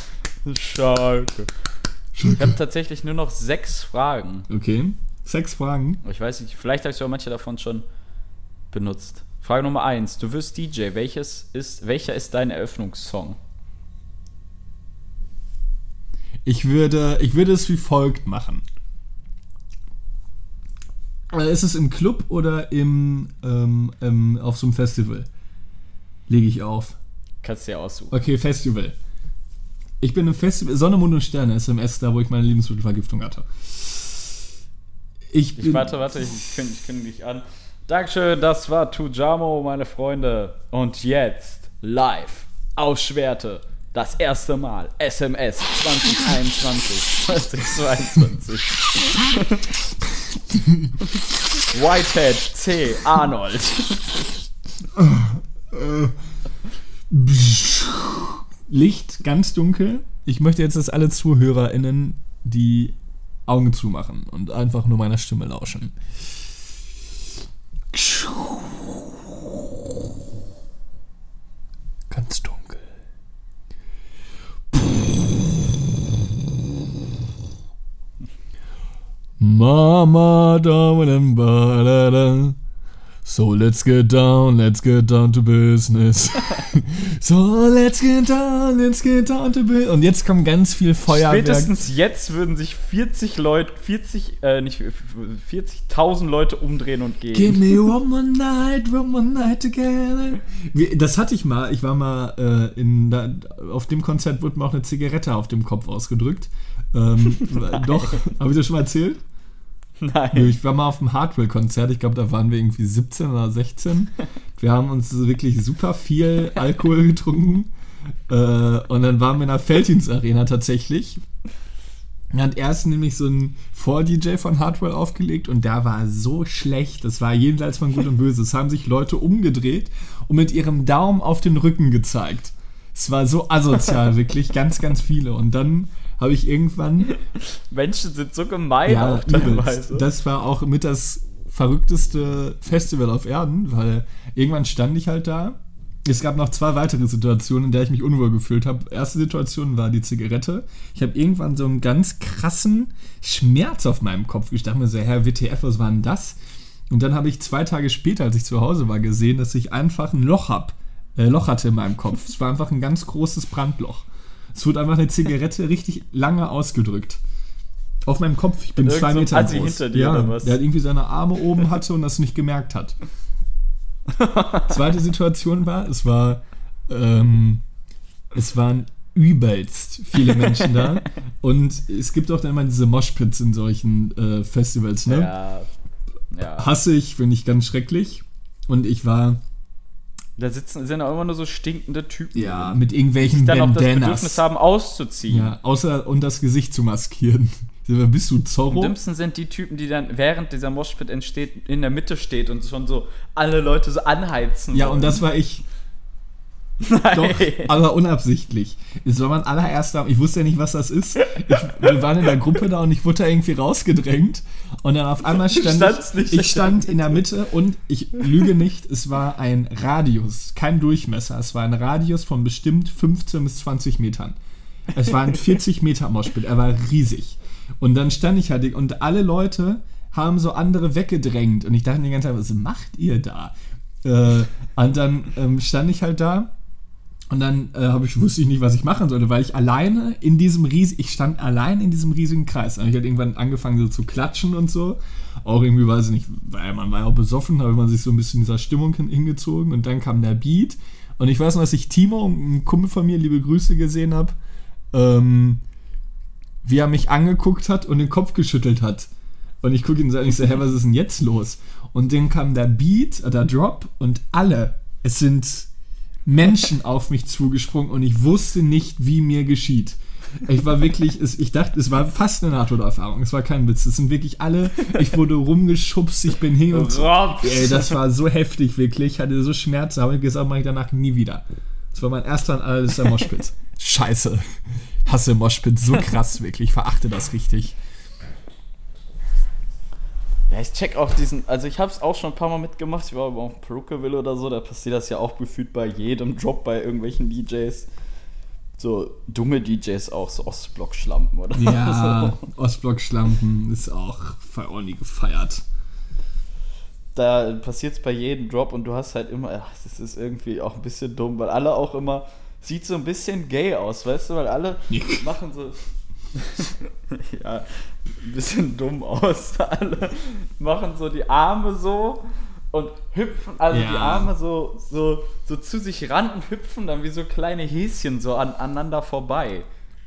Schalke. Ich habe tatsächlich nur noch sechs Fragen. Okay. Sechs Fragen. Ich weiß nicht, vielleicht habe ich auch manche davon schon benutzt. Frage Nummer eins: Du wirst DJ. Welches ist, welcher ist dein Eröffnungssong? Ich würde, ich würde es wie folgt machen. Äh, Ist es im Club oder im, ähm, ähm, auf so einem Festival? Lege ich auf. Kannst du dir aussuchen. Okay, Festival. Ich bin im Festival, Sonne, Mond und Sterne, SMS, da wo ich meine Lebensmittelvergiftung hatte. Ich bin, Ich warte, warte, ich kündige, ich kündige dich an. Dankeschön, das war Tujamo, meine Freunde. Und jetzt live aus Schwerte. Das erste Mal SMS 2021, 2022. Whitehead C. Arnold. Licht ganz dunkel. Ich möchte jetzt, dass alle ZuhörerInnen die Augen zumachen und einfach nur meiner Stimme lauschen. Ganz dunkel. Mama, da, da, da, da. So let's get down, let's get down to business. so let's get down, let's get down to business. Und jetzt kommt ganz viel Feuerwerk. Spätestens jetzt würden sich 40 Leute, 40, äh, nicht 40.000 Leute umdrehen und gehen. Give me one more night, one more night together. Das hatte ich mal. Ich war mal äh, in da, auf dem Konzert wurde mir auch eine Zigarette auf dem Kopf ausgedrückt. Ähm, doch, habe ich das schon mal erzählt? Nein. Ich war mal auf einem Hardwell-Konzert, ich glaube, da waren wir irgendwie 17 oder 16. Wir haben uns wirklich super viel Alkohol getrunken. Äh, und dann waren wir in der Felddienst-Arena tatsächlich. Da hat erst nämlich so ein Vor-DJ von Hardwell aufgelegt und der war so schlecht. Das war jenseits von Gut und Böse. Es haben sich Leute umgedreht und mit ihrem Daumen auf den Rücken gezeigt. Es war so asozial, wirklich, ganz, ganz viele. Und dann habe ich irgendwann Menschen sind so gemein ja, auch teilweise. Das war auch mit das verrückteste Festival auf Erden, weil irgendwann stand ich halt da. Es gab noch zwei weitere Situationen, in der ich mich unwohl gefühlt habe. Erste Situation war die Zigarette. Ich habe irgendwann so einen ganz krassen Schmerz auf meinem Kopf. Ich dachte mir so, Herr WTF, was war denn das? Und dann habe ich zwei Tage später, als ich zu Hause war, gesehen, dass ich einfach ein Loch hab, äh, Loch hatte in meinem Kopf. Es war einfach ein ganz großes Brandloch. Es wurde einfach eine Zigarette richtig lange ausgedrückt. Auf meinem Kopf. Ich bin Irgend zwei Meter Assi groß. hinter dir, ja, oder was? Der hat irgendwie seine Arme oben hatte und das nicht gemerkt hat. Zweite Situation war, es war, ähm, es waren übelst viele Menschen da und es gibt auch dann immer diese Moshpits in solchen äh, Festivals, ne? Ja. Ja. Hasse ich, finde ich ganz schrecklich. Und ich war, Da sitzen sind auch immer nur so stinkende Typen. ja, mit irgendwelchen die dann auch das Bandanas. Bedürfnis haben, auszuziehen. Ja, außer und das Gesicht zu maskieren. Bist du Am Zorro? dümmsten sind die Typen, die dann während dieser Moshpit entsteht, in der Mitte steht und schon so alle Leute so anheizen. Ja, wollen. und das war ich. Nein. Doch, aber unabsichtlich. Es war mein allererster, ich wusste ja nicht, was das ist. Ich, wir waren in der Gruppe da und ich wurde da irgendwie rausgedrängt. Und dann auf einmal stand ich, ich stand in der Mitte und ich lüge nicht, es war ein Radius, kein Durchmesser. Es war ein Radius von bestimmt 15 bis 20 Metern. Es war ein 40 Meter Moshpit, er war riesig. Und dann stand ich halt und alle Leute haben so andere weggedrängt. Und ich dachte die ganze Zeit, was macht ihr da? Äh, und dann ähm, stand ich halt da Und dann äh, ich, wusste ich nicht, was ich machen sollte, weil ich alleine in diesem riesigen, ich stand allein in diesem riesigen Kreis. Habe ich halt irgendwann angefangen so zu klatschen und so. Auch irgendwie, weiß ich nicht, weil man war ja auch besoffen, habe man sich so ein bisschen in dieser Stimmung hin- hingezogen und dann kam der Beat. Und ich weiß noch, dass ich Timo, einen Kumpel von mir, liebe Grüße gesehen habe, ähm, wie er mich angeguckt hat und den Kopf geschüttelt hat. Und ich gucke ihn so an, ich so, hä, was ist denn jetzt los? Und dann kam der Beat, äh, der Drop und alle, es sind Menschen auf mich zugesprungen und ich wusste nicht, wie mir geschieht. Ich war wirklich, es, ich dachte, es war fast eine Nahtoderfahrung. Es war kein Witz. Es sind wirklich alle, ich wurde rumgeschubst, ich bin hin und Rob. Ey, das war so heftig, wirklich. Ich hatte so Schmerzen, habe ich gesagt, mache ich danach nie wieder. Das war mein erster und allerletzter Moshpit. Scheiße. Hasse Moshpit so krass, wirklich. Verachte das richtig. Ja, ich check auch diesen, also ich habe es auch schon ein paar Mal mitgemacht. Ich war aber auf Perucaville oder so, da passiert das ja auch gefühlt bei jedem Drop bei irgendwelchen DJs. So dumme DJs auch, so Ostblock-Schlampen oder Ja, so. Ostblock-Schlampen ist auch auch nie gefeiert. Da passiert es bei jedem Drop und du hast halt immer, ach, das ist irgendwie auch ein bisschen dumm, weil alle auch immer, sieht so ein bisschen gay aus, weißt du, weil alle machen so, ja, ein bisschen dumm aus. Alle machen so die Arme so und hüpfen, also Ja. die Arme so, so, so zu sich ran und hüpfen dann wie so kleine Häschen so an, aneinander vorbei.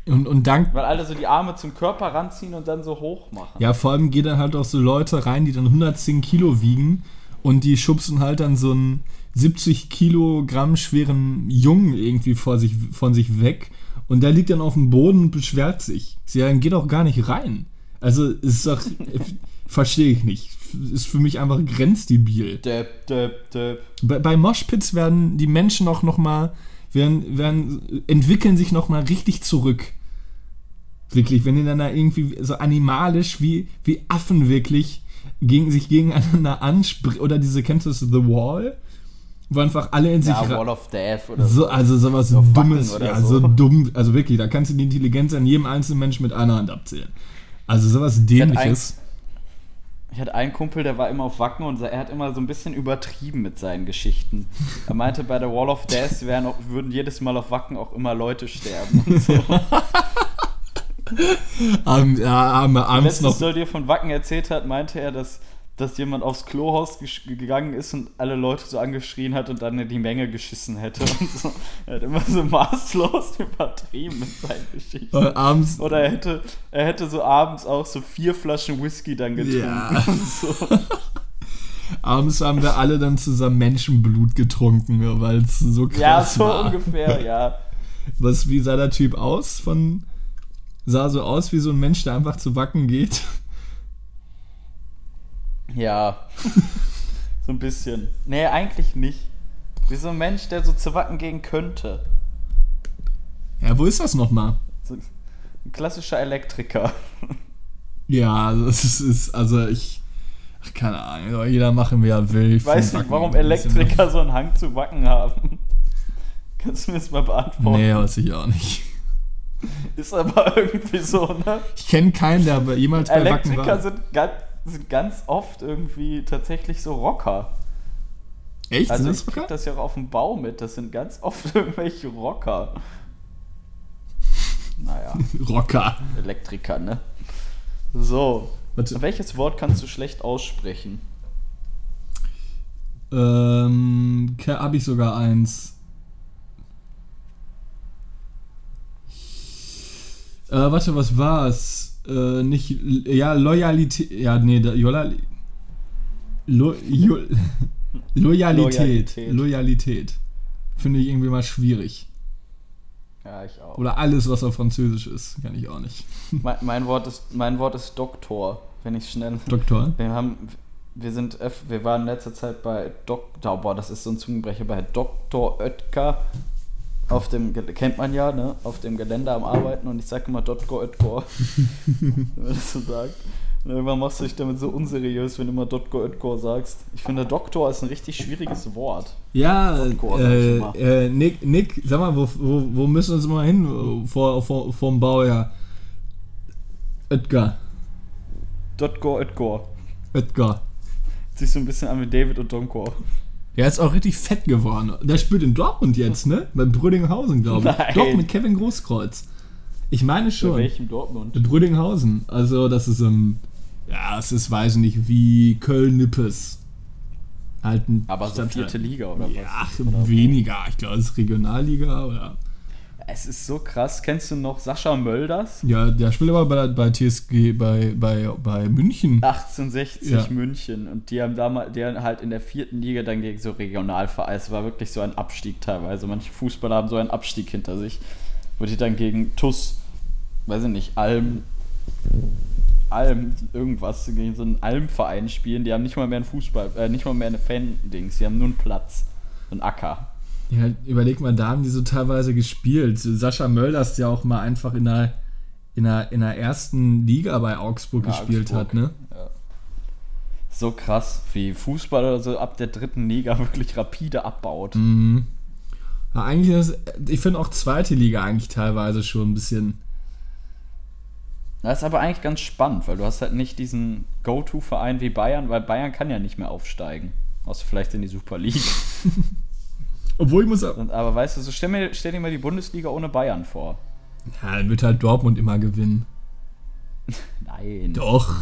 Und, und dank, Weil alle so die Arme zum Körper ranziehen und dann so hoch machen. ja, vor allem gehen dann halt auch so Leute rein, die dann 110 Kilo wiegen und die schubsen halt dann so einen 70 Kilogramm schweren Jungen irgendwie vor sich, von sich weg und der liegt dann auf dem Boden und beschwert sich. Sie sagen, geh doch gar nicht rein. Also, es ist doch, verstehe ich nicht. Ist für mich einfach grenzdebil. Döp, döp, döp. Bei, bei Moshpits werden die Menschen auch noch mal, werden, werden, entwickeln sich noch mal richtig zurück. Wirklich, wenn die dann da irgendwie so animalisch wie, wie Affen wirklich gegen, sich gegeneinander ansprechen. Oder diese, kennst du das, The Wall? Wo einfach alle in sich... Ja, Wall of Death oder so, so. also sowas So Dummes, oder ja, so. so. dumm, also wirklich, da kannst du die Intelligenz an jedem einzelnen Menschen mit einer Hand abzählen. Also sowas Dämliches. Ich hatte einen Kumpel, der war immer auf Wacken und er hat immer so ein bisschen übertrieben mit seinen Geschichten. Er meinte, bei der Wall of Death wären auch, würden jedes Mal auf Wacken auch immer Leute sterben und so. Am, ja, am, abends Letztes noch soll dir von Wacken erzählt hat, meinte er, dass, dass jemand aufs Klohaus gegangen ist und alle Leute so angeschrien hat und dann in die Menge geschissen hätte. Und so. Er hat immer so maßlos übertrieben mit seinen Geschichten. äh, abends Oder er hätte, er hätte so abends auch so vier Flaschen Whisky dann getrunken Ja. so. Abends haben wir alle dann zusammen Menschenblut getrunken, weil es so krass Ja, so war. ungefähr, ja. Was, wie sah der Typ aus? Von, sah so aus wie so ein Mensch, der einfach zu Wacken geht. Ja. so ein bisschen. Nee, eigentlich nicht. Wie so ein Mensch, der so zu Wacken gehen könnte. Ja, wo ist das nochmal? So ein klassischer Elektriker. Ja, also es ist, ist also ich, ach, keine Ahnung, jeder machen, wie er will. Ich weiß nicht, warum Elektriker so einen Hang zu Wacken haben. Kannst du mir das mal beantworten? Nee, weiß ich auch nicht. Ist aber irgendwie so, ne? Ich kenne keinen, der aber jemals bei Wacken Elektriker war. sind ganz, sind ganz oft irgendwie tatsächlich so Rocker. Echt? Also Sind ich das krieg das ja auch auf dem Bau mit. Das sind ganz oft irgendwelche Rocker. Naja, Rocker. Elektriker, ne? So. Warte. Welches Wort kannst du schlecht aussprechen? Ähm, habe ich sogar eins. Äh, warte, was war's? Äh, nicht, ja, Loyalität, ja, nee, da, Loyal, Lo, Jo- Loyalität, Loyalität. Loyalität. Finde ich irgendwie mal schwierig. Ja, ich auch. Oder alles, was auf Französisch ist, kann ich auch nicht. Mein, mein, Wort ist, mein Wort ist Doktor, wenn ich schnell. Doktor? Wir haben, wir sind, wir waren in letzter Zeit bei Dr. Boah, das ist so ein Zungenbrecher bei Dr. Oetker auf dem, kennt man ja, ne, auf dem Gelände am Arbeiten und ich sage immer Dr. Oetker, wenn man das so sagt. Und irgendwann machst du dich damit so unseriös, wenn du immer Dr. Oetker sagst. Ich finde, Doktor ist ein richtig schwieriges Wort. Ja, äh, äh, Nick, Nick, sag mal, wo, wo, wo müssen wir uns mal hin vor, vor, vom Baujahr? Edgar. Dr. Oetker. Edgar. Sich so ein bisschen an wie David und Donkor. Der ist auch richtig fett geworden. Der spielt in Dortmund jetzt, ne? Bei Brüdinghausen, glaube ich. Nein. Doch, mit Kevin Großkreuz. Ich meine Bei schon. welchem Dortmund? In Brüdinghausen. Also, das ist im. Ja, es ist, weiß ich nicht, wie Köln-Nippes. Halt ein Aber so Stadtteil. vierte Liga oder Ja, was? ach, Oder weniger. Ich glaube, es ist Regionalliga oder. Es ist so krass. Kennst du noch Sascha Mölders? Ja, der spielt aber bei, bei TSG, bei, bei, bei München. 1860 Ja. München und die haben damals, die haben halt in der vierten Liga dann gegen so Regionalvereine, es war wirklich so ein Abstieg teilweise. Manche Fußballer haben so einen Abstieg hinter sich, wo die dann gegen TUS, weiß ich nicht, Alm, Alm, irgendwas, gegen so einen Almverein spielen, die haben nicht mal mehr einen Fußball, äh, nicht mal mehr eine Fan-Dings, die haben nur einen Platz, einen Acker. Ja, überleg mal, da haben die so teilweise gespielt. Sascha Mölders, der auch mal einfach in der, in der, in der ersten Liga bei Augsburg Ja, gespielt Augsburg. hat, ne? Ja. So krass, wie Fußball oder so ab der dritten Liga wirklich rapide abbaut. Mhm. Ja, eigentlich ist, ich finde auch zweite Liga eigentlich teilweise schon ein bisschen. Das ist aber eigentlich ganz spannend, weil du hast halt nicht diesen Go-To-Verein wie Bayern, weil Bayern kann ja nicht mehr aufsteigen. Außer vielleicht in die Super League. Obwohl ich muss. Ja, Und, aber weißt du, so stell, mir, stell dir mal die Bundesliga ohne Bayern vor. dann wird halt Dortmund immer gewinnen. Nein. Doch,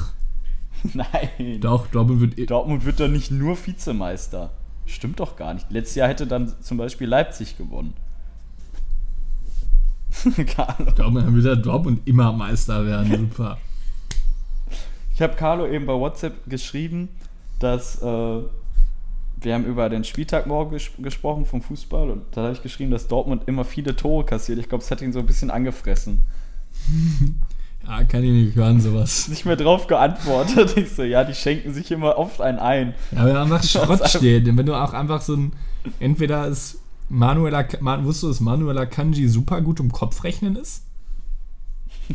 Nein. doch, Dortmund wird. eh- Dortmund wird doch nicht nur Vizemeister. Stimmt doch gar nicht. Letztes Jahr hätte dann zum Beispiel Leipzig gewonnen. Carlo. Dortmund wird halt Dortmund immer Meister werden. Super. Ich habe Carlo eben bei WhatsApp geschrieben, dass äh, wir haben über den Spieltag morgen ges gesprochen vom Fußball und da habe ich geschrieben, dass Dortmund immer viele Tore kassiert. Ich glaube, es hat ihn so ein bisschen angefressen. Ja, kann ich nicht hören, sowas. Nicht mehr drauf geantwortet. Ich so, ja, die schenken sich immer oft einen ein. Ja, wenn einfach Schrott einfach- steht. Wenn du auch einfach so ein. Entweder ist Manuela. Man, wusstest du, dass Manuela Kanji super gut im Kopfrechnen ist?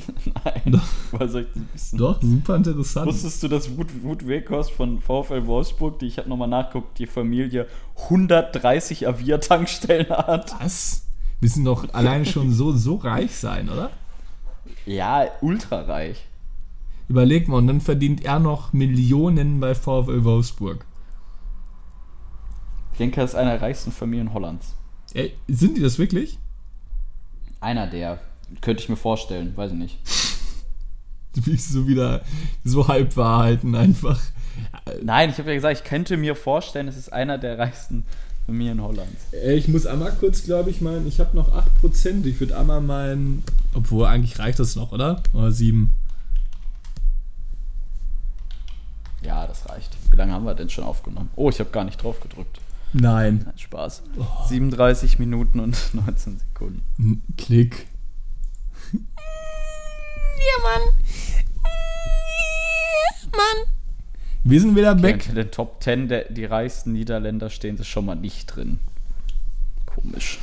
Nein. Was soll ich das wissen? Doch, super interessant. Wusstest du, dass Wut, Wut Weghorst von VfL Wolfsburg, die ich habe nochmal nachgeguckt, die Familie 130 Avia-Tankstellen hat? Was? Müssen doch alleine schon so, so reich sein, oder? Ja, ultrareich. Überleg mal, und dann verdient er noch Millionen bei VfL Wolfsburg. Ich denke, er ist einer der reichsten Familien Hollands. Ey, sind die das wirklich? Einer der. Könnte ich mir vorstellen, weiß ich nicht. Wie ich so wieder so Halbwahrheiten einfach. Nein, ich habe ja gesagt, ich könnte mir vorstellen, es ist einer der reichsten Familien Hollands. Ey, Ich muss einmal kurz, glaube ich, meinen, ich habe noch 8%. Ich würde einmal meinen. Obwohl, eigentlich reicht das noch, oder? Oder 7. Ja, das reicht. Wie lange haben wir denn schon aufgenommen? Oh, ich habe gar nicht drauf gedrückt. Nein. Nein, Spaß. 37 Minuten und 19 Sekunden. Klick. Ja, Mann. Mann. Wir sind wieder Okay, back. unter den Top 10 der die reichsten Niederländer stehen sie schon mal nicht drin. Komisch.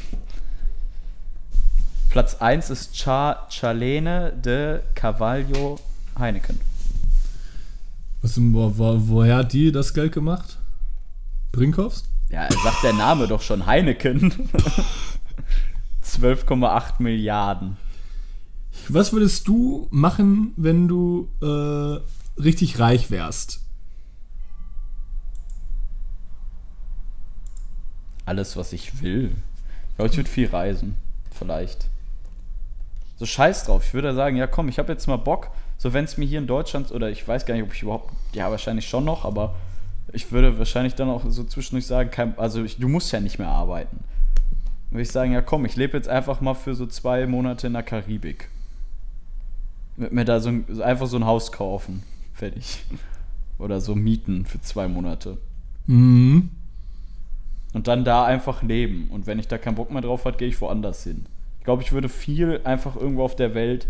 Platz 1 ist Cha Charlene de Carvalho Heineken. Was, wo, wo, woher hat die das Geld gemacht? Brinkhoffs? Ja, er sagt der Name doch schon Heineken. 12,8 Milliarden. Was würdest du machen, wenn du äh, richtig reich wärst? Alles, was ich will. Ich glaube, ich würde viel reisen. Vielleicht. So scheiß drauf. Ich würde sagen, ja komm, ich habe jetzt mal Bock. So wenn es mir hier in Deutschland, oder ich weiß gar nicht, ob ich überhaupt, ja wahrscheinlich schon noch, aber ich würde wahrscheinlich dann auch so zwischendurch sagen, kein, also ich, du musst ja nicht mehr arbeiten. Würde ich sagen, ja komm, ich lebe jetzt einfach mal für so zwei Monate in der Karibik. Mir da so, ein, einfach so ein Haus kaufen. Fertig. Oder so mieten für zwei Monate. Mhm. Und dann da einfach leben. Und wenn ich da keinen Bock mehr drauf habe, gehe ich woanders hin. Ich glaube, ich würde viel einfach irgendwo auf der Welt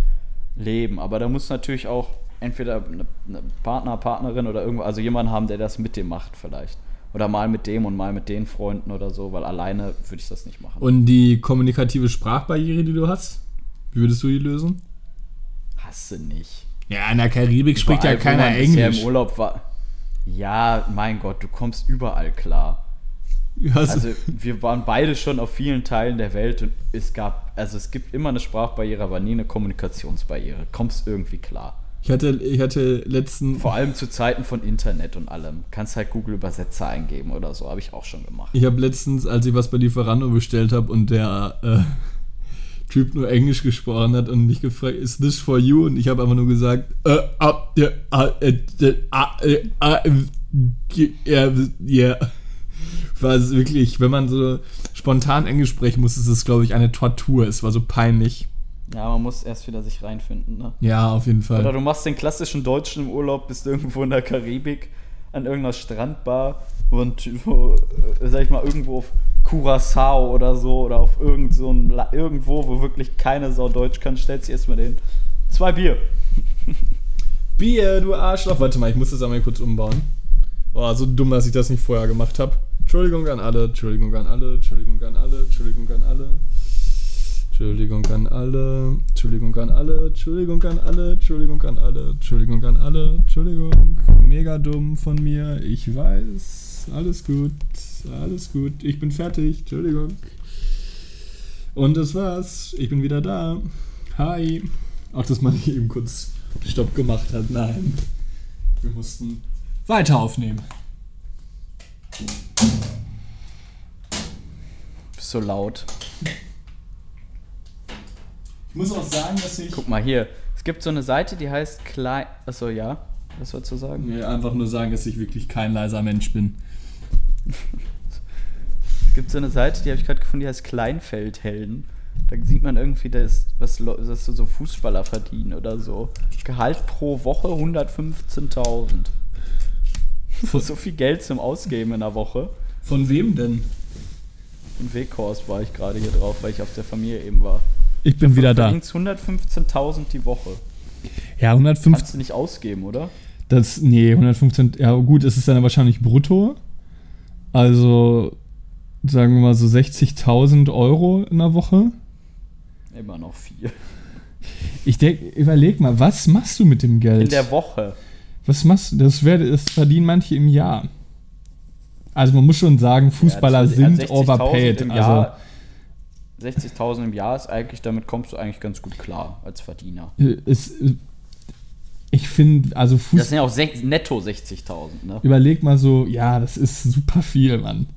leben. Aber da muss natürlich auch entweder eine, eine Partner, Partnerin oder irgendwo, also jemand haben, der das mit dir macht vielleicht. Oder mal mit dem und mal mit den Freunden oder so, weil alleine würde ich das nicht machen. Und die kommunikative Sprachbarriere, die du hast? Wie würdest du die lösen? Hasse nicht. Ja, in der Karibik spricht ja Überall, wo keiner bisher Englisch. im Urlaub war. Ja, mein Gott, du kommst überall klar. Ja, also, Also wir waren beide schon auf vielen Teilen der Welt und es gab, also es gibt immer eine Sprachbarriere, aber nie eine Kommunikationsbarriere. Kommst irgendwie klar. Ich hatte, ich hatte letzten. Vor allem zu Zeiten von Internet und allem. Kannst halt Google Übersetzer eingeben oder so, habe ich auch schon gemacht. Ich habe letztens, als ich was bei Lieferando bestellt habe und der äh, Typ nur Englisch gesprochen hat und mich gefragt, is this for you? Und ich habe einfach nur gesagt, äh, ja, ja, ja. War es wirklich, wenn man so spontan Englisch sprechen muss, ist es, glaube ich, eine Tortur. Es war so peinlich. Ja, man muss erst wieder sich reinfinden, ne? Ja, auf jeden Fall. Oder du machst den klassischen Deutschen im Urlaub, bist irgendwo in der Karibik an irgendeiner Strandbar und wo, äh, sag ich mal, irgendwo auf Curacao oder so oder auf irgend so ein, irgendwo, wo wirklich keine Sau Deutsch kann, stellst du erstmal den zwei Bier. Bier, du Arschloch. Warte mal, ich muss das einmal kurz umbauen. Boah, so dumm, dass ich das nicht vorher gemacht habe. Entschuldigung an alle, Entschuldigung an alle, Entschuldigung an alle, Entschuldigung an alle. Entschuldigung an alle, Entschuldigung an alle, Entschuldigung an alle, Entschuldigung an alle, Entschuldigung an alle, Entschuldigung. Mega dumm von mir, ich weiß. Alles gut, alles gut. Ich bin fertig, Entschuldigung. Und das war's. Ich bin wieder da. Hi. Auch, dass man hier eben kurz Stopp gemacht hat. Nein. Wir mussten weiter aufnehmen. Bist so laut. Ich muss auch sagen, dass ich. Guck mal hier. Es gibt so eine Seite, die heißt Klein. Achso, ja. Was wolltest du sagen? Nee, einfach nur sagen, dass ich wirklich kein leiser Mensch bin. Es gibt so eine Seite, die habe ich gerade gefunden, die heißt Kleinfeldhelden. Da sieht man irgendwie, dass, was, dass so Fußballer verdienen oder so. Gehalt pro Woche 115.000. So viel Geld zum Ausgeben in der Woche. Von wem denn? In Weghorst war ich gerade hier drauf, weil ich auf der Familie eben war. Ich bin wieder da. Verdienst 115.000 die Woche. Ja, 115. Kannst du nicht ausgeben, oder? Das, nee, 115. Ja, gut, es ist dann wahrscheinlich brutto. Also, sagen wir mal so 60.000 Euro in der Woche. Immer noch viel. Ich denke, überleg mal, was machst du mit dem Geld? In der Woche. Was machst du? Das, wär, das verdienen manche im Jahr. Also man muss schon sagen, Fußballer Ja, sind 60.000 overpaid. Im Also 60.000 im Jahr ist eigentlich, damit kommst du eigentlich ganz gut klar als Verdiener. es, ich finde, also Das Fuß, sind ja auch sech- netto 60.000, ne? überleg mal so, ja, das ist super viel, Mann.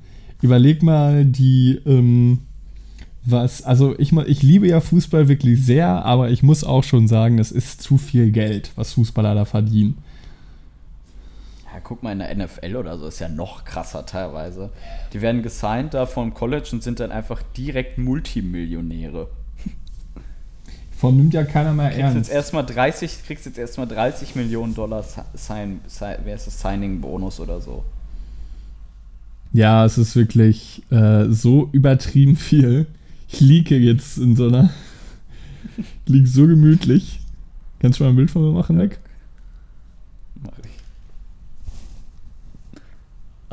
Überleg mal die, ähm, was, also ich, mal- ich liebe ja Fußball wirklich sehr, aber ich muss auch schon sagen, das ist zu viel Geld, was Fußballer da verdienen. Ja, guck mal in der NFL oder so, ist ja noch krasser teilweise. Die werden gesigned da vom College und sind dann einfach direkt Multimillionäre. Von nimmt ja keiner mehr Kriegst ernst. jetzt erstmal 30, kriegst jetzt erstmal 30 Millionen Dollar Sign, Sign, wer ist das Signing-Bonus oder so. Ja, es ist wirklich äh, so übertrieben viel. Ich liege jetzt in so einer. lieg so gemütlich. Kannst du mal ein Bild von mir machen, Nick? Mach ich.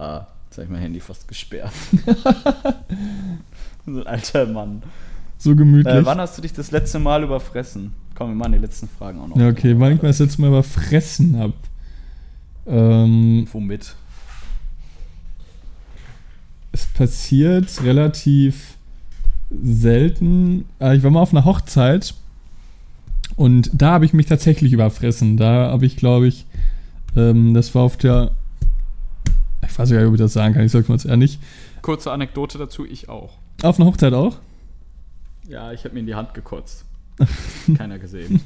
Ah, jetzt habe ich mein Handy fast gesperrt. so ein alter Mann. So gemütlich. Äh, wann hast du dich das letzte Mal überfressen? Komm, wir machen die letzten Fragen auch noch. ja, okay, wann ich mir das letzte Mal überfressen habe. Ähm, Womit? es passiert relativ selten. Äh, ich war mal auf einer Hochzeit und da habe ich mich tatsächlich überfressen. Da habe ich, glaube ich, ähm, das war auf der. Ich weiß nicht, ob ich das sagen kann, ich sag's mal jetzt eher nicht. Kurze Anekdote dazu, ich auch. Auf einer Hochzeit auch? Ja, ich habe mir in die Hand gekotzt. Keiner gesehen,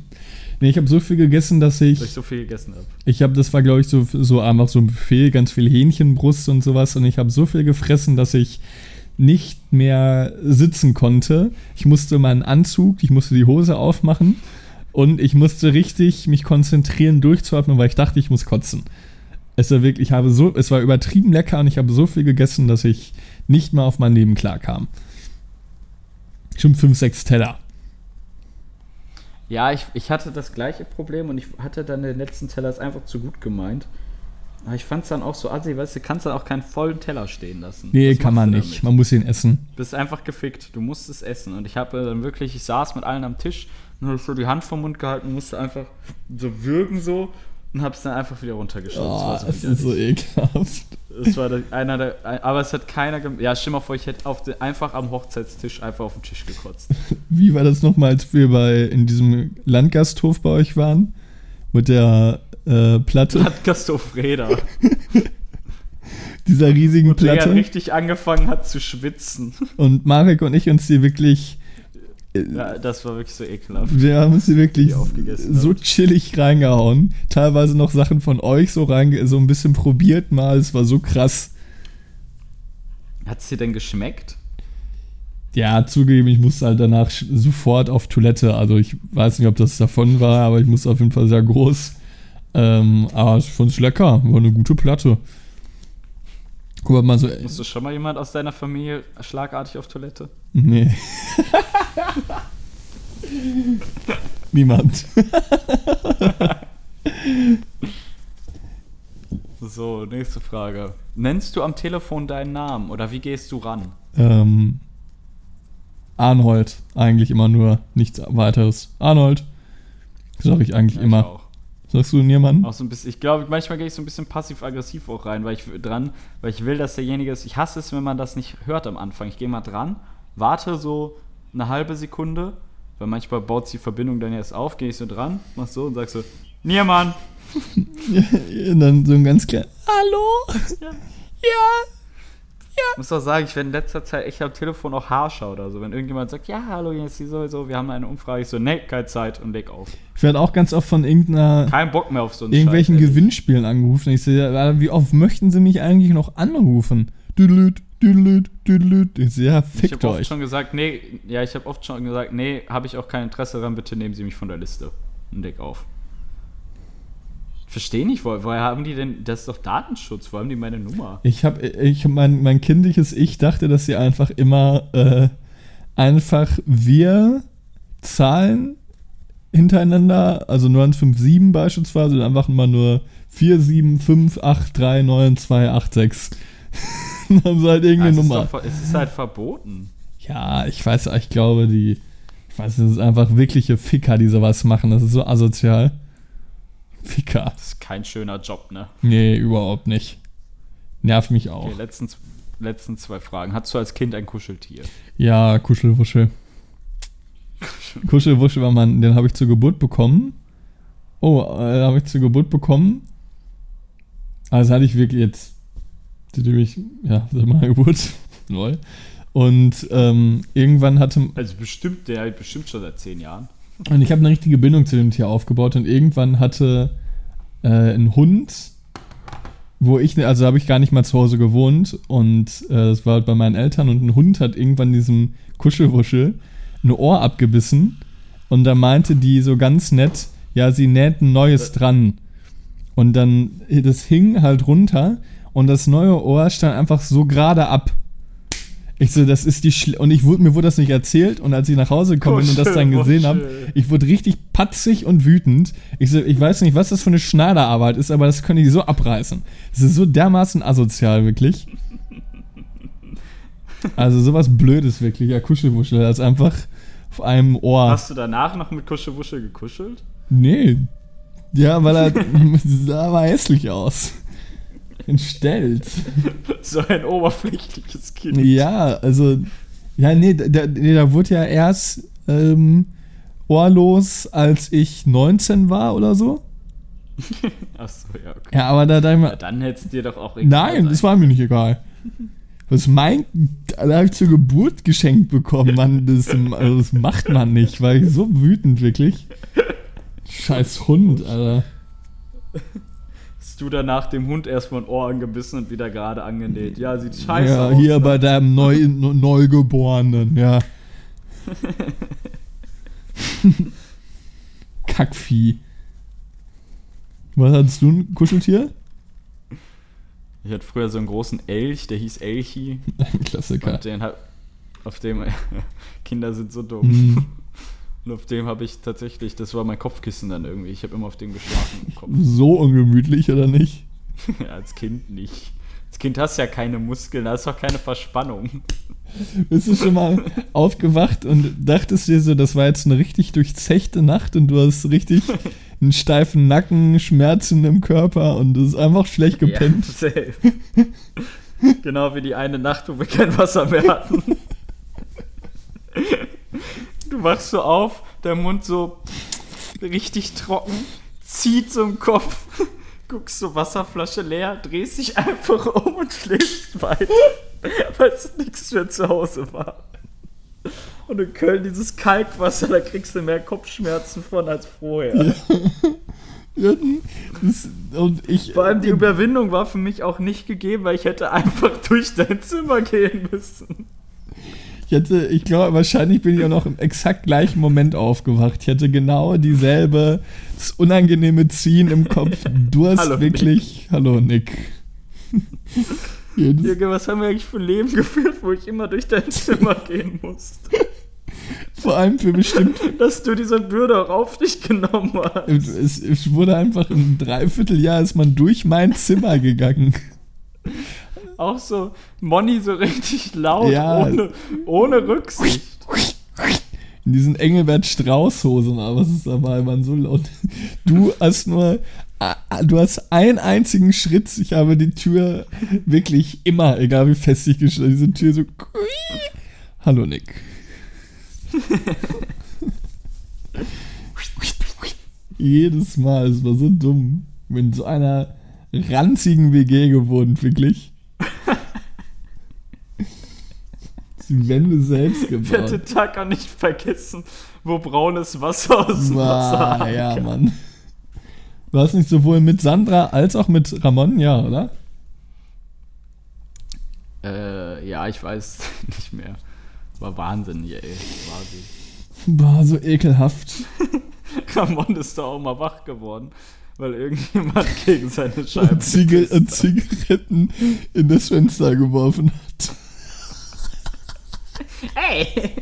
Nee, ich habe so viel gegessen, dass ich. weil ich so viel gegessen habe. Ich habe, das war glaube ich so, so einfach so ein Buffet, ganz viel Hähnchenbrust und sowas und ich habe so viel gefressen, dass ich nicht mehr sitzen konnte. Ich musste meinen Anzug, ich musste die Hose aufmachen und ich musste richtig mich konzentrieren, durchzuatmen, weil ich dachte, ich muss kotzen. Es war wirklich, ich habe so, es war übertrieben lecker und ich habe so viel gegessen, dass ich nicht mehr auf mein Leben klarkam. Schon fünf, sechs Teller. Ja, ich, ich hatte das gleiche Problem und ich hatte dann den letzten Teller ist einfach zu gut gemeint. Aber ich fand es dann auch so assi, weißt du, kannst dann auch keinen vollen Teller stehen lassen. Nee, Was kann man nicht. damit? Man muss ihn essen. Du bist einfach gefickt. Du musst es essen. Und ich habe dann wirklich, ich saß mit allen am Tisch und habe so die Hand vom Mund gehalten und musste einfach so würgen so und habe es dann einfach wieder runtergeschaut. Oh, das war das ist so ekelhaft. Das war der, einer der, aber es hat keiner, gem- ja, stell mal vor, ich hätte auf den, einfach am Hochzeitstisch einfach auf den Tisch gekotzt. Wie war das nochmal, als wir bei, in diesem Landgasthof bei euch waren? mit der äh, Platte, Hat Gastofreda. dieser riesigen Der Platte. richtig angefangen hat zu schwitzen. Und Marek und ich uns die wirklich, Ja, das war wirklich so ekelhaft. wir haben uns die wirklich so habt. chillig reingehauen. Teilweise noch Sachen von euch so reinge so ein bisschen probiert mal. Es war so krass. Hat es dir denn geschmeckt? Ja, zugegeben, ich musste halt danach sofort auf Toilette. Also ich weiß nicht, ob das davon war, aber ich musste auf jeden Fall sehr groß. Ähm, aber ich fand es lecker. War eine gute Platte. Guck mal, mal so. Musste schon mal jemand aus deiner Familie schlagartig auf Toilette? Nee. Niemand. So, nächste Frage. Nennst du am Telefon deinen Namen oder wie gehst du ran? Ähm, Arnold. Eigentlich immer nur nichts weiteres. Arnold. Sag ich eigentlich Ja, immer. Ich auch. Sagst du niemanden? auch so ein bisschen, ich glaube, manchmal gehe ich so ein bisschen passiv-aggressiv auch rein, weil ich dran, weil ich will, dass derjenige ist. Ich hasse es, wenn man das nicht hört am Anfang. Ich gehe mal dran, warte so eine halbe Sekunde, weil manchmal baut sich die Verbindung dann erst auf, gehe ich so dran, mach so und sag so, Niermann. Und dann so ein ganz klein. Hallo? Ja. Ja. Ich muss auch sagen, ich werde in letzter Zeit echt am Telefon auch harscher oder so. Wenn irgendjemand sagt, ja, hallo, hier ist die sowieso, wir haben eine Umfrage, ich so, nee, keine Zeit und leg auf. Ich werde auch ganz oft von irgendeiner, Kein Bock mehr auf so einen irgendwelchen Scheiß. Gewinnspielen angerufen. Ich sehe, ja, wie oft möchten sie mich eigentlich noch anrufen? Düdelüt, düdelüt, düdelüt. Ich sehe, ja, Ich fickt habe oft euch. schon gesagt, nee, ja, ich habe oft schon gesagt, nee, habe ich auch kein Interesse daran, bitte nehmen Sie mich von der Liste. Und leg auf. Verstehe nicht, wo, woher haben die denn, das ist doch Datenschutz, wo haben die meine Nummer? Ich habe, ich, mein, mein kindliches Ich dachte, dass sie einfach immer äh, einfach wir Zahlen hintereinander, also 957 beispielsweise, und einfach immer nur 475839286. Dann haben sie halt irgendeine Ah, es, ist Nummer. doch, es ist halt verboten. Ja, ich weiß, ich glaube, die, ich weiß, das ist einfach wirkliche Ficker, die sowas machen. Das ist so asozial. Ficker. Das ist kein schöner Job, ne? Nee, überhaupt nicht. Nervt mich auch. Okay, letzten, letzten zwei Fragen. Hattest du als Kind ein Kuscheltier? Ja, Kuschelwuschel. Kuschelwuschel war mein, den habe ich zur Geburt bekommen. Oh, äh, habe ich zur Geburt bekommen. Also hatte ich wirklich jetzt, seitdem ich, ja, seit meiner Geburt, lol. Und ähm, irgendwann hatte, Also bestimmt, der bestimmt schon seit zehn Jahren. Und ich habe eine richtige Bindung zu dem Tier aufgebaut und irgendwann hatte äh, ein Hund, wo ich, also habe ich gar nicht mal zu Hause gewohnt und äh, das war halt bei meinen Eltern und ein Hund hat irgendwann diesem Kuschelwuschel ein Ohr abgebissen und da meinte die so ganz nett, ja, sie näht ein neues dran. Und dann, das hing halt runter und das neue Ohr stand einfach so gerade ab. Ich so, das ist die Schle und ich wurde, mir wurde das nicht erzählt und als ich nach Hause gekommen bin und das dann gesehen habe, Kuschelwuschel. ich wurde richtig patzig und wütend. Ich so, ich weiß nicht, was das für eine Schneiderarbeit ist, aber das können die so abreißen. Das ist so dermaßen asozial, wirklich. Also sowas Blödes wirklich, ja, Kuschelwuschel, das ist einfach auf einem Ohr. Hast du danach noch mit Kuschelwuschel gekuschelt? Nee. Ja, weil er sah aber hässlich aus. Entstellt. So ein oberflächliches Kind. Ja, also, ja, nee, da, nee, da wurde ja erst ähm, ohrlos, als ich 19 war oder so. Achso, ja, okay. Ja, aber da dachte ich Ja, dann hättest dir doch auch egal nein, sein. das war mir nicht egal. Was mein, da habe ich zur Geburt geschenkt bekommen, Mann, das, also das macht man nicht, war ich so wütend, wirklich. Scheiß Hund, Alter. Du danach dem Hund erstmal ein Ohr angebissen und wieder gerade angenäht? Ja, sieht scheiße ja, aus. hier ne? bei deinem Neu Ne- Neugeborenen, ja. Kackvieh. Was hattest du ein Kuscheltier? Ich hatte früher so einen großen Elch, der hieß Elchi. Klassiker. Und den auf dem Kinder sind so dumm. Und auf dem habe ich tatsächlich, das war mein Kopfkissen dann irgendwie. Ich habe immer auf dem geschlafen. So ungemütlich, oder nicht? Ja, als Kind nicht. Als Kind hast du ja keine Muskeln, da ist doch keine Verspannung. Bist du schon mal aufgewacht und dachtest dir so, das war jetzt eine richtig durchzechte Nacht und du hast richtig einen steifen Nacken, Schmerzen im Körper und es ist einfach schlecht gepennt. Ja, safe. genau wie die eine Nacht, wo wir kein Wasser mehr hatten. Du wachst so auf, der Mund so richtig trocken, zieht so im Kopf, guckst so Wasserflasche leer, drehst dich einfach um und schläfst weiter, weil es nichts mehr zu Hause war. Und in Köln dieses Kalkwasser, da kriegst du mehr Kopfschmerzen von als vorher. Ja, das, und ich, Vor allem die Überwindung war für mich auch nicht gegeben, weil ich hätte einfach durch dein Zimmer gehen müssen. Ich hätte, ich glaube, wahrscheinlich bin ich auch noch im exakt gleichen Moment aufgewacht. Ich hätte genau dieselbe, das unangenehme Ziehen im Kopf. Du hast Hallo, wirklich. Hallo, Nick. Jürgen, was haben wir eigentlich für ein Leben geführt, wo ich immer durch dein Zimmer gehen musste? vor allem für bestimmt. Dass du diese Bürde auch auf dich genommen hast. Es, es wurde einfach im Dreivierteljahr ist man durch mein Zimmer gegangen. Auch so Money so richtig laut, Ja. ohne, ohne Rücksicht. In diesen Engelbert Strauß-Hosen, aber was ist dabei, man so laut. Du hast nur, du hast einen einzigen Schritt. Ich habe die Tür wirklich immer, egal wie fest ich geschlossen, diese Tür so. Hallo Nick. Jedes Mal, es war so dumm. In so einer ranzigen WG gewohnt, wirklich. Die Wände selbst Ich gebaut. werde den Tag auch nicht vergessen, wo braunes Wasser aus dem Wasser Wow, ja. Mann. Du hast nicht sowohl mit Sandra als auch mit Ramon, ja, oder? Äh, ja, ich weiß nicht mehr. War wahnsinnig, ey. War sie. Boah, so ekelhaft. Ramon ist da auch mal wach geworden, weil irgendjemand gegen seine Scheibe Und, gepisst und. Zigaretten in das Fenster geworfen hat. Hey!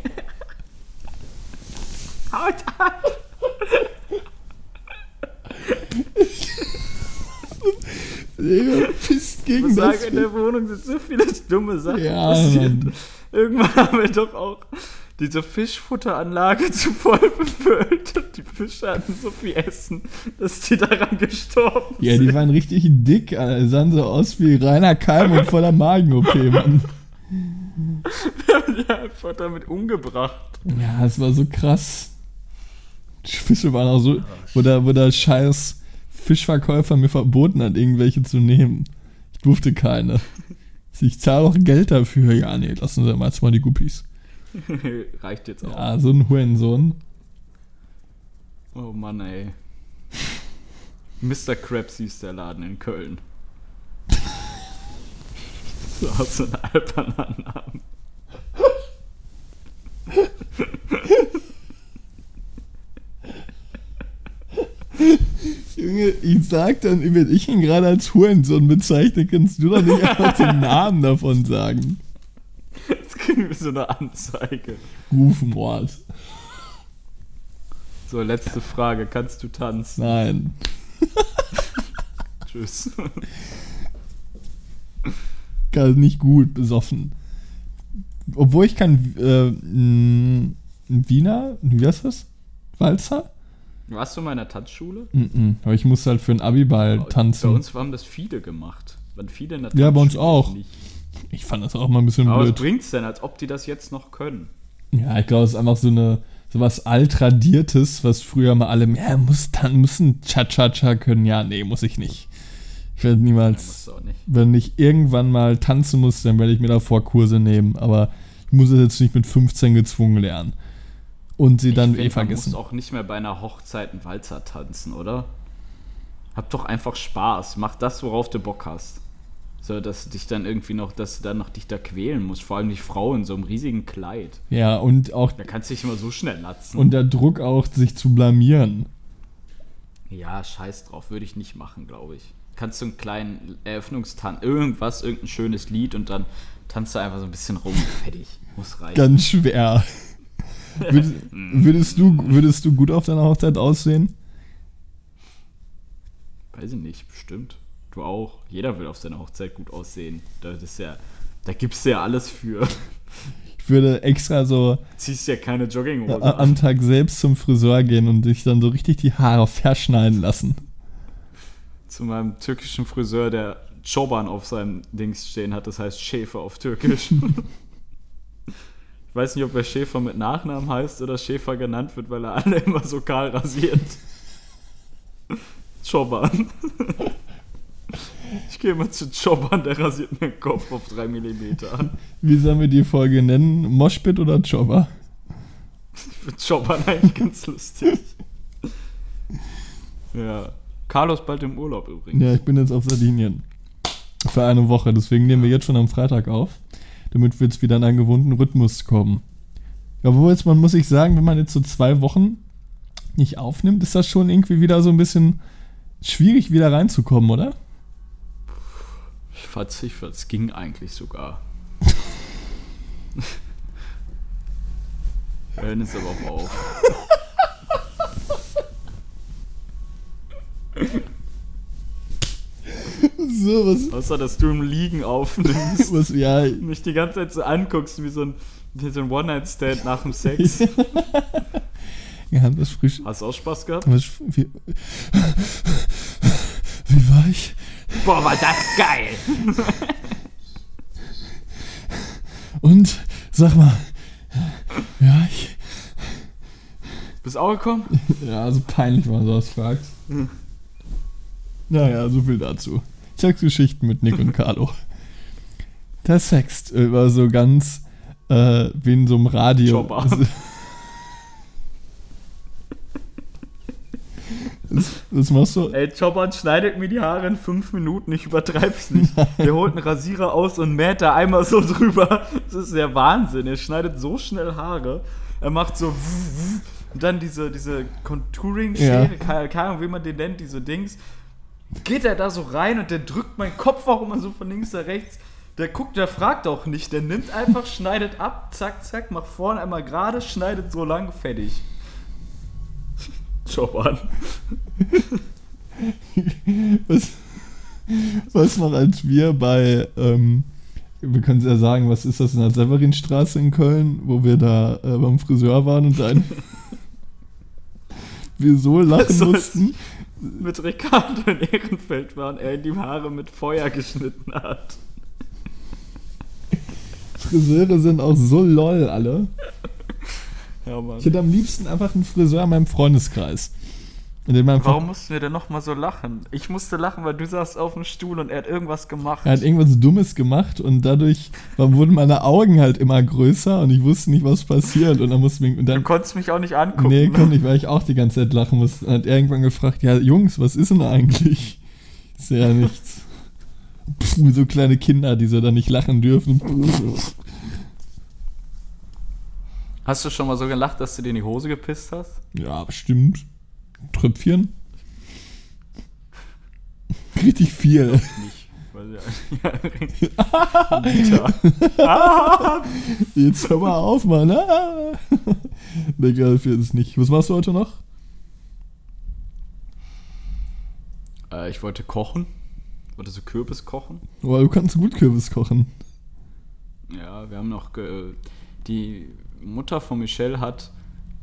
Haut ab! Der pisst Ich gegen muss das sagen, in der Wohnung sind so viele dumme Sachen Ja, passiert. Mann. Irgendwann haben wir doch auch diese Fischfutteranlage zu voll befüllt und die Fische hatten so viel Essen, dass die daran gestorben Ja, die sind. waren richtig dick, Alter. Die sahen so aus wie reiner Keim und voller Magen-OP, Mann. Wir haben die einfach damit umgebracht. Ja, es war so krass. Die Fische waren auch so, wo der, wo der scheiß Fischverkäufer mir verboten hat, irgendwelche zu nehmen. Ich durfte keine. Ich zahle doch Geld dafür. Ja, nee, lassen Sie mal jetzt mal die Guppies. Reicht jetzt auch. Ja, so ein Hurensohn. Oh Mann, ey. Mr. Krabs hieß der Laden in Köln. So aus so einem albernen Namen. Junge, ich sag dann, wenn ich ihn gerade als Hurensohn bezeichne, kannst du doch nicht einfach den Namen davon sagen. Jetzt kriegen wir so eine Anzeige. Rufmord. So, letzte Frage. Kannst du tanzen? Nein. Tschüss. Gar nicht gut, besoffen. Obwohl ich kann, äh, Wiener, wie heißt das? Walzer? Warst du in meiner Tanzschule? Mhm. Aber ich musste halt für einen Abiball Bei tanzen. uns haben das viele gemacht. Waren viele in der Ja, bei uns Tanzschule, auch. Nicht. Ich fand das auch mal ein bisschen Aber was blöd. bringt's denn, als ob die das jetzt noch können? Ja, ich glaube, es ist einfach so eine so was altradiertes, was früher mal alle, ja, muss dann müssen Cha-Cha-Cha können. Ja, nee, muss ich nicht. Ich werde Nein, niemals, musst du auch nicht. wenn ich irgendwann mal tanzen muss, dann werde ich mir davor Kurse nehmen. Aber ich muss es jetzt nicht mit 15 gezwungen lernen. Und sie dann ich eh find, vergessen. Man muss auch nicht mehr bei einer Hochzeit einen Walzer tanzen, oder? Hab doch einfach Spaß. Mach das, worauf du Bock hast. So, dass du dich dann irgendwie noch, dass du dann noch dich da quälen musst. Vor allem die Frau in so einem riesigen Kleid. Ja, und auch Da kannst du dich immer so schnell latzen. und der Druck auch, sich zu blamieren. ja, scheiß drauf, würde ich nicht machen, glaube ich. Kannst du einen kleinen Eröffnungstanz, irgendwas, irgendein schönes Lied und dann tanzt du einfach so ein bisschen rum. Fertig. Muss reichen. Ganz schwer. Würdest, würdest, du, würdest du gut auf deiner Hochzeit aussehen? Weiß ich nicht, bestimmt. Du auch. Jeder will auf seiner Hochzeit gut aussehen. Das ist ja, da gibst du ja alles für. Ich würde extra so Ziehst ja keine Jogginghose a- am an. Tag selbst zum Friseur gehen und dich dann so richtig die Haare verschneiden lassen. Zu meinem türkischen Friseur, der Choban auf seinem Dings stehen hat, das heißt Schäfer auf Türkisch. ich weiß nicht, ob er Schäfer mit Nachnamen heißt oder Schäfer genannt wird, weil er alle immer so kahl rasiert. Jobbern. Ich gehe mal zu Jobbern, der rasiert mir den Kopf auf 3 mm an. Wie sollen wir die Folge nennen? Moshpit oder Jobber? Ich finde Jobbern eigentlich ganz lustig. Ja. Carlos bald im Urlaub übrigens. Ja, ich bin jetzt auf Sardinien. Für eine Woche. Deswegen nehmen wir jetzt schon am Freitag auf, damit wir jetzt wieder in einen gewohnten Rhythmus kommen. Obwohl jetzt, man muss sich sagen, wenn man jetzt so zwei Wochen nicht aufnimmt, ist das schon irgendwie wieder so ein bisschen schwierig, wieder reinzukommen, oder? Ich fand's ging eigentlich sogar. Hören es aber auch auf. So, was, Außer, dass du im Liegen aufnimmst was, ja, und mich die ganze Zeit so anguckst wie so ein, wie so ein One-Night-Stand nach dem Sex. wir haben das frisch, Hast du auch Spaß gehabt? Wie, war ich? Boah, war das geil! Und, sag mal, ja, ich, Bist auch gekommen? ja, also peinlich, wenn man sowas fragt. Naja, so viel dazu. Sexgeschichten mit Nick und Carlo. Der Sext war so ganz äh, wie in so einem Radio. Jobber. Was, was machst du? Ey, Chopper schneidet mir die Haare in fünf Minuten, ich übertreib's nicht. Der holt einen Rasierer aus und mäht da einmal so drüber. Das ist der Wahnsinn. Er schneidet so schnell Haare. Er macht so und dann diese, diese Contouring-Schere, Ja. keine, keine Ahnung, wie man den nennt, diese Dings. Geht er da so rein und der drückt meinen Kopf auch immer so von links nach rechts. Der guckt, der fragt auch nicht. Der nimmt einfach, schneidet ab, zack, zack, macht vorne einmal gerade, schneidet so lang, fertig. Schau an. Was, was noch als wir bei, ähm, wir können es ja sagen, was ist das in der Severinstraße in Köln, wo wir da äh, beim Friseur waren und dann wir so lachen mussten. mit Ricardo in Ehrenfeld war und er ihm die Haare mit Feuer geschnitten hat. Friseure sind auch so lol alle. Ja, Mann. Ich hätte am liebsten einfach einen Friseur in meinem Freundeskreis. In einfach, Warum mussten wir denn nochmal so lachen? Ich musste lachen, weil du saßt auf dem Stuhl und er hat irgendwas gemacht. er hat irgendwas Dummes gemacht und dadurch wurden meine Augen halt immer größer und ich wusste nicht, was passiert. Und dann mussten wir, und du dann, konntest mich auch nicht angucken. nee, ne? konnte ich, weil ich auch die ganze Zeit lachen musste. Dann hat er irgendwann gefragt, ja, Jungs, was ist denn eigentlich? Ist ja nichts. Wie so kleine Kinder, die so dann nicht lachen dürfen. Hast du schon mal so gelacht, dass du dir in die Hose gepisst hast? Ja, bestimmt. Tröpfchen. Richtig viel. Nicht. Weil ja. Jetzt hör mal auf, Mann. Ah. Digga, für ist nicht. Was machst du heute noch? äh, ich wollte kochen. Wollte so Kürbis kochen. Oh, du kannst gut Kürbis kochen. Ja, wir haben noch. Ge die Mutter von Michelle hat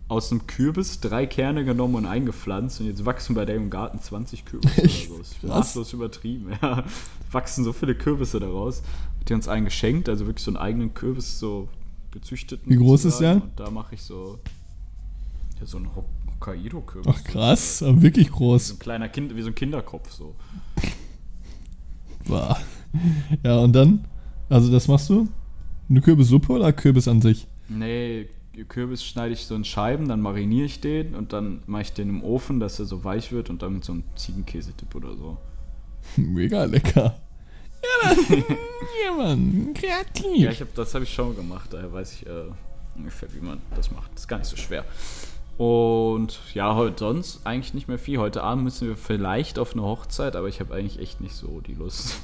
aus einem Kürbis drei Kerne genommen und eingepflanzt und jetzt wachsen bei der im Garten 20 Kürbisse oder so. Das ist maßlos übertrieben. Ja, wachsen so viele Kürbisse daraus. Hat die uns einen geschenkt, also wirklich so einen eigenen Kürbis so gezüchteten. Wie groß ist der? Und da mache ich so ja, so einen Hok- Hokkaido-Kürbis. Ach krass, aber wirklich So groß. ein kleiner Kind, wie so ein Kinderkopf so. Ja, und dann? Also das machst du? Eine Kürbissuppe oder Kürbis an sich? Nee, Kürbis schneide ich so in Scheiben, dann mariniere ich den und dann mache ich den im Ofen, dass er so weich wird und dann mit so einem Ziegenkäsetipp oder so. Mega lecker. Ja, dann, ja Mann, kreativ. Ja, ich hab, das habe ich schon gemacht, daher weiß ich äh, ungefähr, wie man das macht. Das ist gar nicht so schwer. Und ja, heute sonst eigentlich nicht mehr viel. Heute Abend müssen wir vielleicht auf eine Hochzeit, aber ich habe eigentlich echt nicht so die Lust.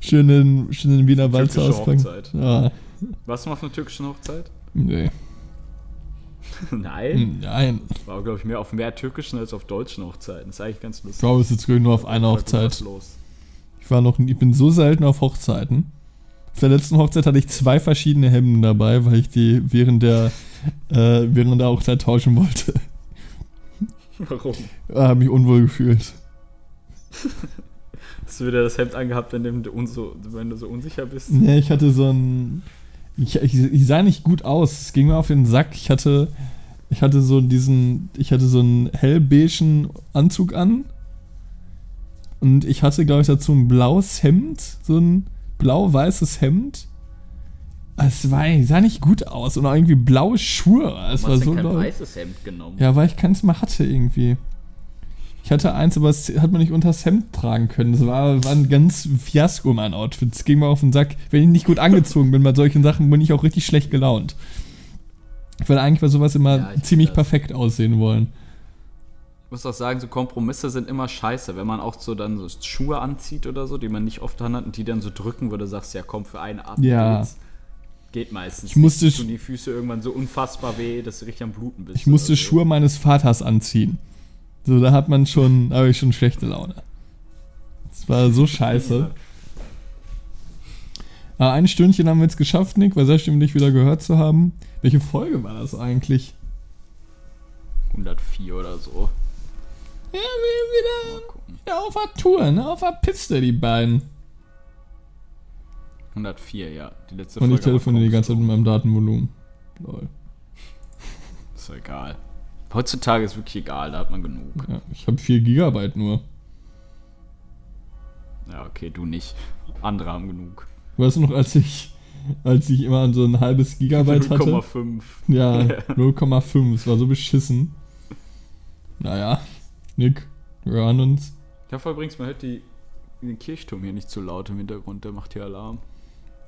Schön den, schön den Wiener Walzer auspacken. Hochzeit. Ja, Warst du mal auf einer türkischen Hochzeit? nee. Nein. Nein. War, glaube ich, mehr auf mehr türkischen als auf deutschen Hochzeiten. Das ist eigentlich ganz Ich lustig. glaube, es ist jetzt nur auf einer was Hochzeit. Los. Ich war noch, ich bin so selten auf Hochzeiten. Auf der letzten Hochzeit hatte ich zwei verschiedene Hemden dabei, weil ich die während der, äh, während der Hochzeit tauschen wollte. Warum? Habe mich unwohl gefühlt. Hast du wieder das Hemd angehabt, dem du, unso, wenn du so unsicher bist? Nee, ich hatte so ein. Ich, ich, ich sah nicht gut aus. Es ging mir auf den Sack. Ich hatte Ich hatte so diesen, ich hatte so einen hellbeigen Anzug an. Und ich hatte, glaube ich, dazu ein blaues Hemd, so ein blau-weißes Hemd. Es war, sah nicht gut aus und auch irgendwie blaue Schuhe. Es war so kein weißes Hemd genommen. Ja, weil ich keins mehr hatte irgendwie. Ich hatte eins, aber es hat man nicht unters Hemd tragen können. Das war, war ein ganz Fiasko, mein Outfit. Es ging mir auf den Sack. Wenn ich nicht gut angezogen bin bei solchen Sachen, bin ich auch richtig schlecht gelaunt. Ich würde eigentlich bei sowas immer Ja, ich ziemlich das. perfekt aussehen wollen. Ich muss auch sagen, so Kompromisse sind immer scheiße. Wenn man auch so dann so Schuhe anzieht oder so, die man nicht oft anhat und die dann so drücken würde, sagst du ja, komm, für einen Abend Ja. geht's. Geht meistens. Ich musste tun die Füße irgendwann so unfassbar weh, dass du richtig am Bluten bist. Ich musste so. Schuhe meines Vaters anziehen. So, da hat man schon, habe ich schon schlechte Laune. Das war so scheiße. Aber ein Stündchen haben wir jetzt geschafft, Nick. War sehr schön, dich wieder gehört zu haben. Welche Folge war das eigentlich? 104 oder so. Ja, wir wieder, wieder auf der Tour, ne? Auf der Piste, die beiden. 104, ja. Die letzte Und ich Folge war telefoniere die ganze Zeit mit meinem Datenvolumen. Lol. Ist doch egal. Heutzutage ist wirklich egal, da hat man genug. Ja, ich habe 4 Gigabyte nur. Ja, okay, du nicht. Andere haben genug. Weißt du noch, als ich, als ich immer so ein halbes Gigabyte hatte? 0,5. Ja, 0,5. Es war so beschissen. Naja, Nick, wir hören uns. Ich hoffe übrigens, man hört die, den Kirchturm hier nicht zu laut im Hintergrund, der macht hier Alarm.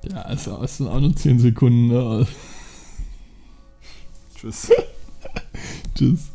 Ja, es es sind auch nur 10 Sekunden. Ne? Tschüss. Tschüss.